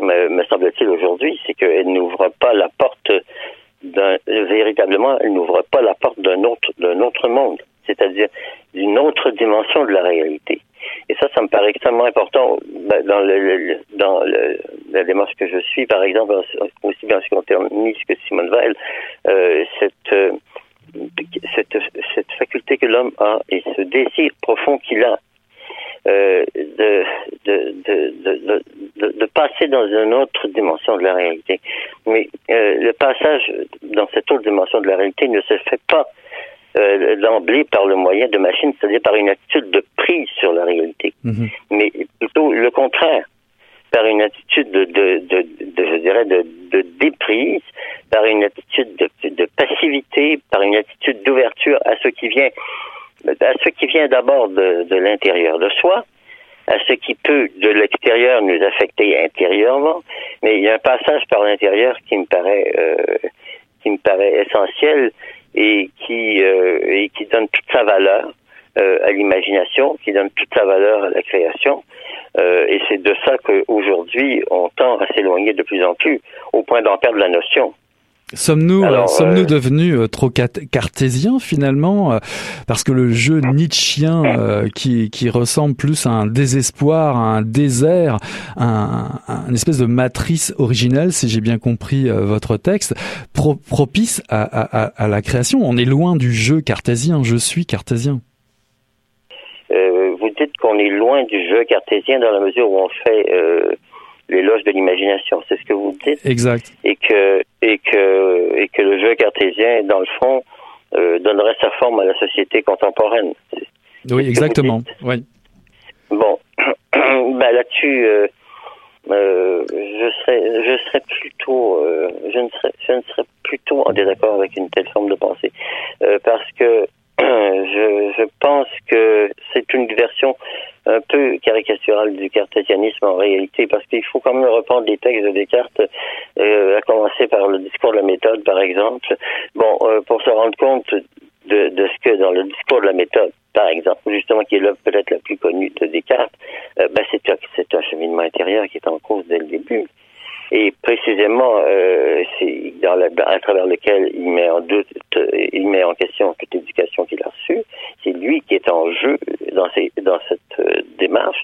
me, me semble-t-il aujourd'hui, c'est qu'elle n'ouvre pas la porte d'un véritablement, elle n'ouvre pas la porte d'un autre d'un autre monde, c'est-à-dire d'une autre dimension de la réalité. Et ça, ça me paraît extrêmement important ben, dans, le, la démarche que je suis, par exemple, aussi bien en ce qui concerne que Simone Weil, euh, cette, euh, cette, cette faculté que l'homme a et ce désir profond qu'il a euh, de, de, de, de, passer dans une autre dimension de la réalité. Mais le passage dans cette autre dimension de la réalité ne se fait pas euh, d'emblée par le moyen de machine, c'est-à-dire par une attitude de prise sur la réalité, mhm. mais plutôt le contraire, par une attitude de, de, de, de je dirais, de, de, déprise, par une attitude de, de passivité, par une attitude d'ouverture à ce qui vient, à ce qui vient d'abord de, de l'intérieur de soi, à ce qui peut de l'extérieur nous affecter intérieurement, mais il y a un passage par l'intérieur qui me paraît euh, qui me paraît essentiel et qui, euh, et qui donne toute sa valeur euh, à l'imagination, qui donne toute sa valeur à la création. Euh, et c'est de ça qu'aujourd'hui, on tend à s'éloigner de plus en plus, au point d'en perdre la notion. Sommes-nous euh, sommes-nous devenus euh, trop cartésiens finalement euh, parce que le jeu nietzschien qui qui ressemble plus à un désespoir, à un désert, à, un, une espèce de matrice originelle si j'ai bien compris votre texte, propice à, à, à, la création. On est loin du jeu cartésien. Je suis cartésien. vous dites qu'on est loin du jeu cartésien dans la mesure où on fait l'éloge de l'imagination, c'est ce que vous dites. Exact. Et que et que et que le jeu cartésien, dans le fond, euh, donnerait sa forme à la société contemporaine. Oui, exactement. Oui. Bon, [CLEARS THROAT] ben là-dessus, euh, euh, je serais je serais plutôt je ne serais je ne serais plutôt en désaccord avec une telle forme de pensée parce que je, je pense que c'est une version un peu caricaturale du cartésianisme en réalité, parce qu'il faut quand même reprendre des textes de Descartes, euh, à commencer par le discours de la méthode, par exemple, bon, euh, pour se rendre compte de, de, ce que dans le discours de la méthode, par exemple, justement, qui est l'œuvre peut-être la plus connue de Descartes, euh, ben c'est, c'est un cheminement intérieur qui est en cause dès le début et précisément euh, c'est dans la, à travers lequel il met en doute, il met en question toute l'éducation qu'il a reçue. C'est lui qui est en jeu dans, ces, dans cette euh, démarche.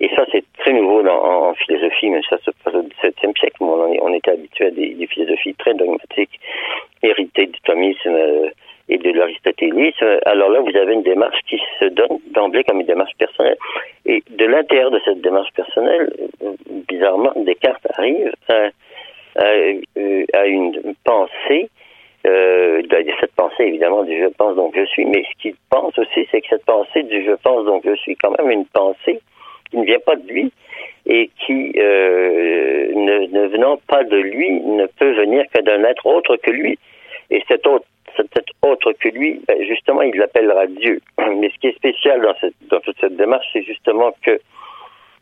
Et ça, c'est très nouveau dans, en, philosophie, mais ça se passe au XVIIe siècle. On, on était habitué à des, des, philosophies très dogmatiques, héritées du thomisme. Euh, et de l'aristotélisme, alors là, vous avez une démarche qui se donne d'emblée comme une démarche personnelle. Et de l'intérieur de cette démarche personnelle, bizarrement, Descartes arrive à, à, une pensée, euh, cette pensée évidemment du je pense donc je suis, mais ce qu'il pense aussi, c'est que cette pensée du je pense donc je suis quand même une pensée qui ne vient pas de lui et qui, euh, ne, ne venant pas de lui, ne peut venir que d'un être autre que lui. Et cet autre cet autre que lui, ben, justement, il l'appellera Dieu. [CLEARS THROAT] Mais ce qui est spécial dans, toute cette démarche, c'est justement que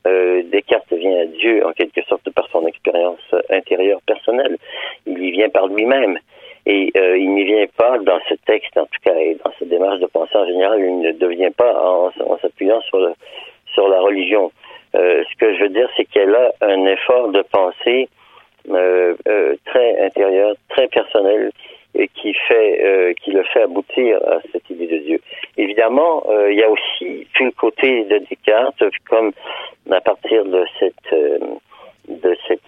euh, Descartes vient à Dieu en quelque sorte par son expérience intérieure personnelle. Il y vient par lui-même. Et euh, il n'y vient pas dans ce texte, en tout cas, et dans cette démarche de pensée en général, il ne devient pas en, s'appuyant sur, la religion. Euh, ce que je veux dire, c'est qu'elle a un effort de pensée très intérieur, très personnel, qui fait euh, qui le fait aboutir à cette idée de Dieu. Évidemment, euh, il y a aussi tout le côté de Descartes, comme à partir de cette euh,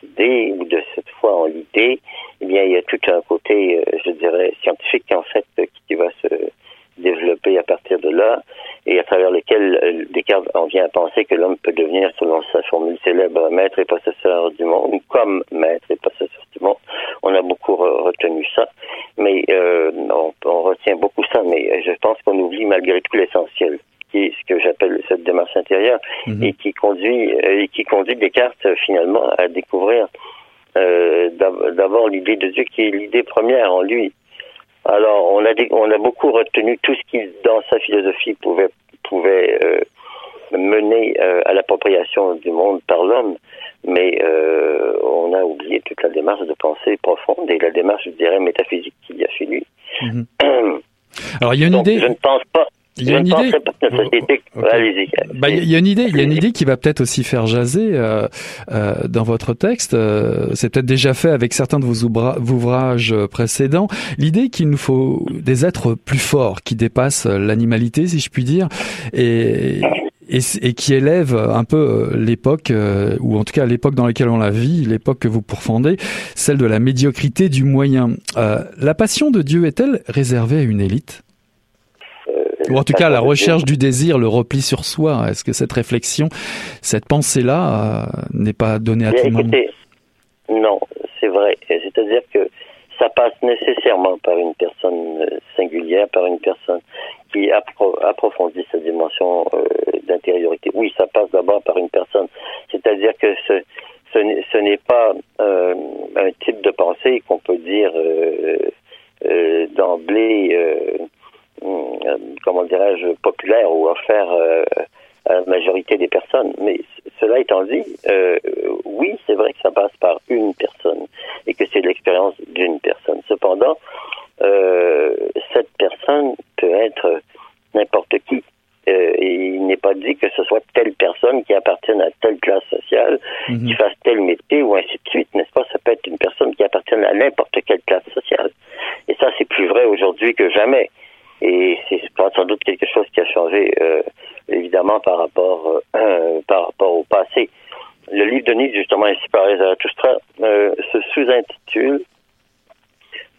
idée ou de cette foi en l'idée, eh bien, il y a tout un côté, je dirais, scientifique en fait qui va se développer à partir de là et à travers lequel Descartes en vient à penser que l'homme peut devenir, selon sa formule célèbre, maître et possesseur du monde, ou comme maître et possesseur On a beaucoup retenu ça mais euh, on, retient beaucoup ça, mais je pense qu'on oublie malgré tout l'essentiel, qui est ce que j'appelle cette démarche intérieure, mhm. et qui conduit et qui conduit Descartes finalement à découvrir euh, d'abord l'idée de Dieu qui est l'idée première en lui. Alors, on a, on a beaucoup retenu tout ce qui, dans sa philosophie, pouvait, pouvait euh, mener à l'appropriation du monde par l'homme, mais euh, on a oublié toute la démarche de pensée profonde et la démarche, je dirais, métaphysique qu'il y a chez lui. Mhm. [CLEARS THROAT] Alors, il y a une idée. Je ne pense pas il y a une idée. Bah, il y a une idée. Il y a une idée qui va peut-être aussi faire jaser euh, euh, dans votre texte. Euh, c'est peut-être déjà fait avec certains de vos ouvrages précédents. L'idée qu'il nous faut des êtres plus forts, qui dépassent l'animalité, si je puis dire, et et, qui élève un peu l'époque, ou en tout cas l'époque dans laquelle on la vit, l'époque que vous pourfendez, celle de la médiocrité du moyen. la passion de Dieu est-elle réservée à une élite? Ou en tout cas, la recherche du désir, le repli sur soi. Est-ce que cette réflexion, cette pensée-là, euh, n'est pas donnée à tout le monde? Non, c'est vrai. C'est-à-dire que ça passe nécessairement par une personne euh, singulière, par une personne qui approfondit sa dimension euh, d'intériorité. Oui, ça passe d'abord par une personne. C'est-à-dire que ce, n'est pas un type de pensée qu'on peut dire d'emblée euh, comment dirais-je, populaire ou offert euh, à la majorité des personnes. Mais cela étant dit, euh, oui, c'est vrai que ça passe par une personne et que c'est l'expérience d'une personne. Cependant, cette personne peut être n'importe qui. et il n'est pas dit que ce soit telle personne qui appartienne à telle classe sociale, mhm. qui fasse tel métier ou ainsi de suite, n'est-ce pas? Ça peut être une personne qui appartienne à n'importe quelle classe sociale. Et ça, c'est plus vrai aujourd'hui que jamais. Et c'est sans doute quelque chose qui a changé, euh, évidemment, par rapport, euh, [CLEARS THROAT] par rapport au passé. Le livre de Nietzsche, justement, ainsi par Zarathustra, euh, se sous-intitule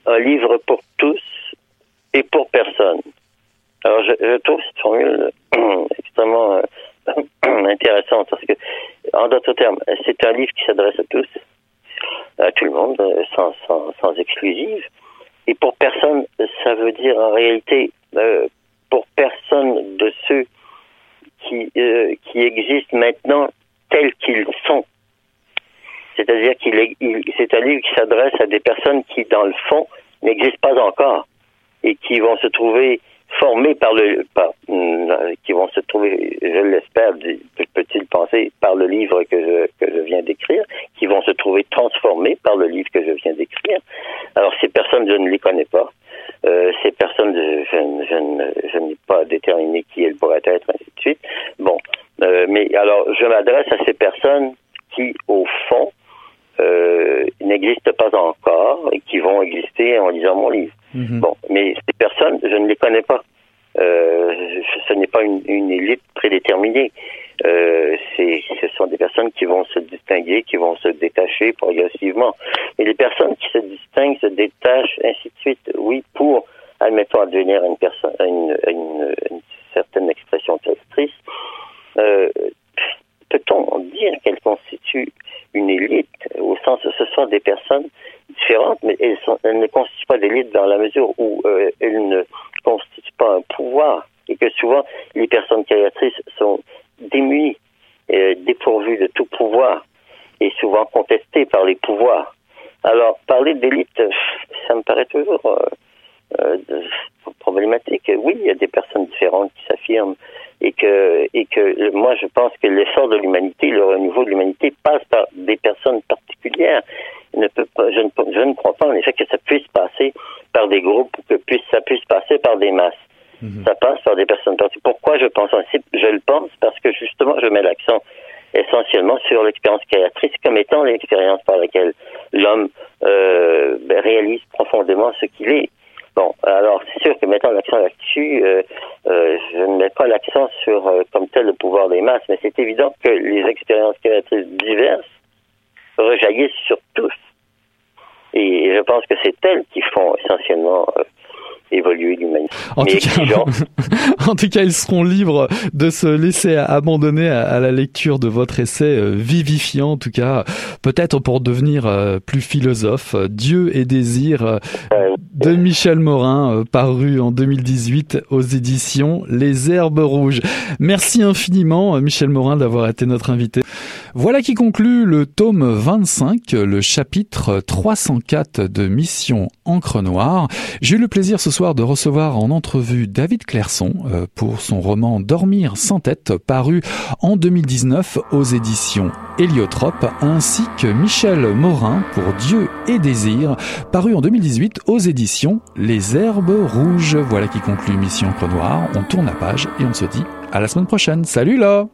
Un livre pour tous et pour personne. Alors, je, trouve cette formule [CLEARS THROAT] extrêmement [CLEARS THROAT] intéressante parce que, en d'autres termes, c'est un livre qui s'adresse à tous, à tout le monde, sans, sans, sans exclusive. Et pour personne, ça veut dire en réalité euh, pour personne de ceux qui, euh, qui existent maintenant tels qu'ils sont. C'est-à-dire qu'il est, c'est un livre qui s'adresse à des personnes qui, dans le fond, n'existent pas encore et qui vont se trouver formés par le, euh, qui vont se trouver, je l'espère, peut-il penser, par le livre que je, que je viens d'écrire, qui vont se trouver transformés par le livre que je viens d'écrire. Alors ces personnes, je ne les connais pas. Euh, ces personnes, je, je, je n'ai pas déterminé qui elles pourraient être, ainsi de suite. Bon, euh, mais alors je m'adresse à ces personnes qui, au fond, euh, n'existent pas encore et qui vont exister en lisant mon livre. Mhm. Bon, mais ces personnes, je ne les connais pas. Euh, ce n'est pas une, une, élite prédéterminée. Euh, ce sont des personnes qui vont se distinguer, qui vont se détacher progressivement. Et les personnes qui se distinguent, se détachent, ainsi de suite, oui, pour, admettons, devenir une personne, une, une, une certaine expression créatrice, euh, peut-on dire qu'elle constitue une élite au sens où ce sont des personnes différentes, mais elles, sont, elles ne constituent pas d'élite dans la mesure où euh, elles ne constituent pas un pouvoir et que souvent les personnes créatrices sont démunies, euh, dépourvues de tout pouvoir et souvent contestées par les pouvoirs. Alors parler d'élite, ça me paraît toujours euh, problématique. Oui, il y a des personnes différentes qui s'affirment et que et que moi je pense que l'essor de l'humanité, le renouveau de l'humanité passe par des personnes particulières. Ne peut pas, je, ne, je ne crois pas en effet que ça puisse passer par des groupes ou que puisse, ça puisse passer par des masses. Mhm. Ça passe par des personnes particulières. Pourquoi je pense ainsi Je le pense parce que justement je mets l'accent essentiellement sur l'expérience créatrice comme étant l'expérience par laquelle l'homme euh, ben, réalise profondément ce qu'il est. Bon, alors c'est sûr que mettant l'accent là-dessus, euh, euh, je ne mets pas l'accent sur euh, comme tel le pouvoir des masses, mais c'est évident que les expériences créatrices diverses rejaillissent sur tous. Et je pense que c'est elles qui font essentiellement évoluer l'humanité. En, tout cas, [LAUGHS] en tout cas, ils seront libres de se laisser abandonner à, la lecture de votre essai euh, vivifiant, en tout cas, peut-être pour devenir euh, plus philosophe. Dieu et désir de Michel Morin, paru en 2018 aux éditions Les Herbes Rouges. Merci infiniment, Michel Morin, d'avoir été notre invité. Voilà qui conclut le tome 25, le chapitre 304 de Mission Encre Noire. J'ai eu le plaisir ce soir de recevoir en entrevue David Clairson euh, pour son roman Dormir sans tête, paru en 2019 aux éditions Héliotrope, ainsi que Michel Morin pour Dieu et Désir, paru en 2018 aux éditions Les Herbes Rouges. Voilà qui conclut Mission Encre Noire. On tourne la page et on se dit à la semaine prochaine. Salut là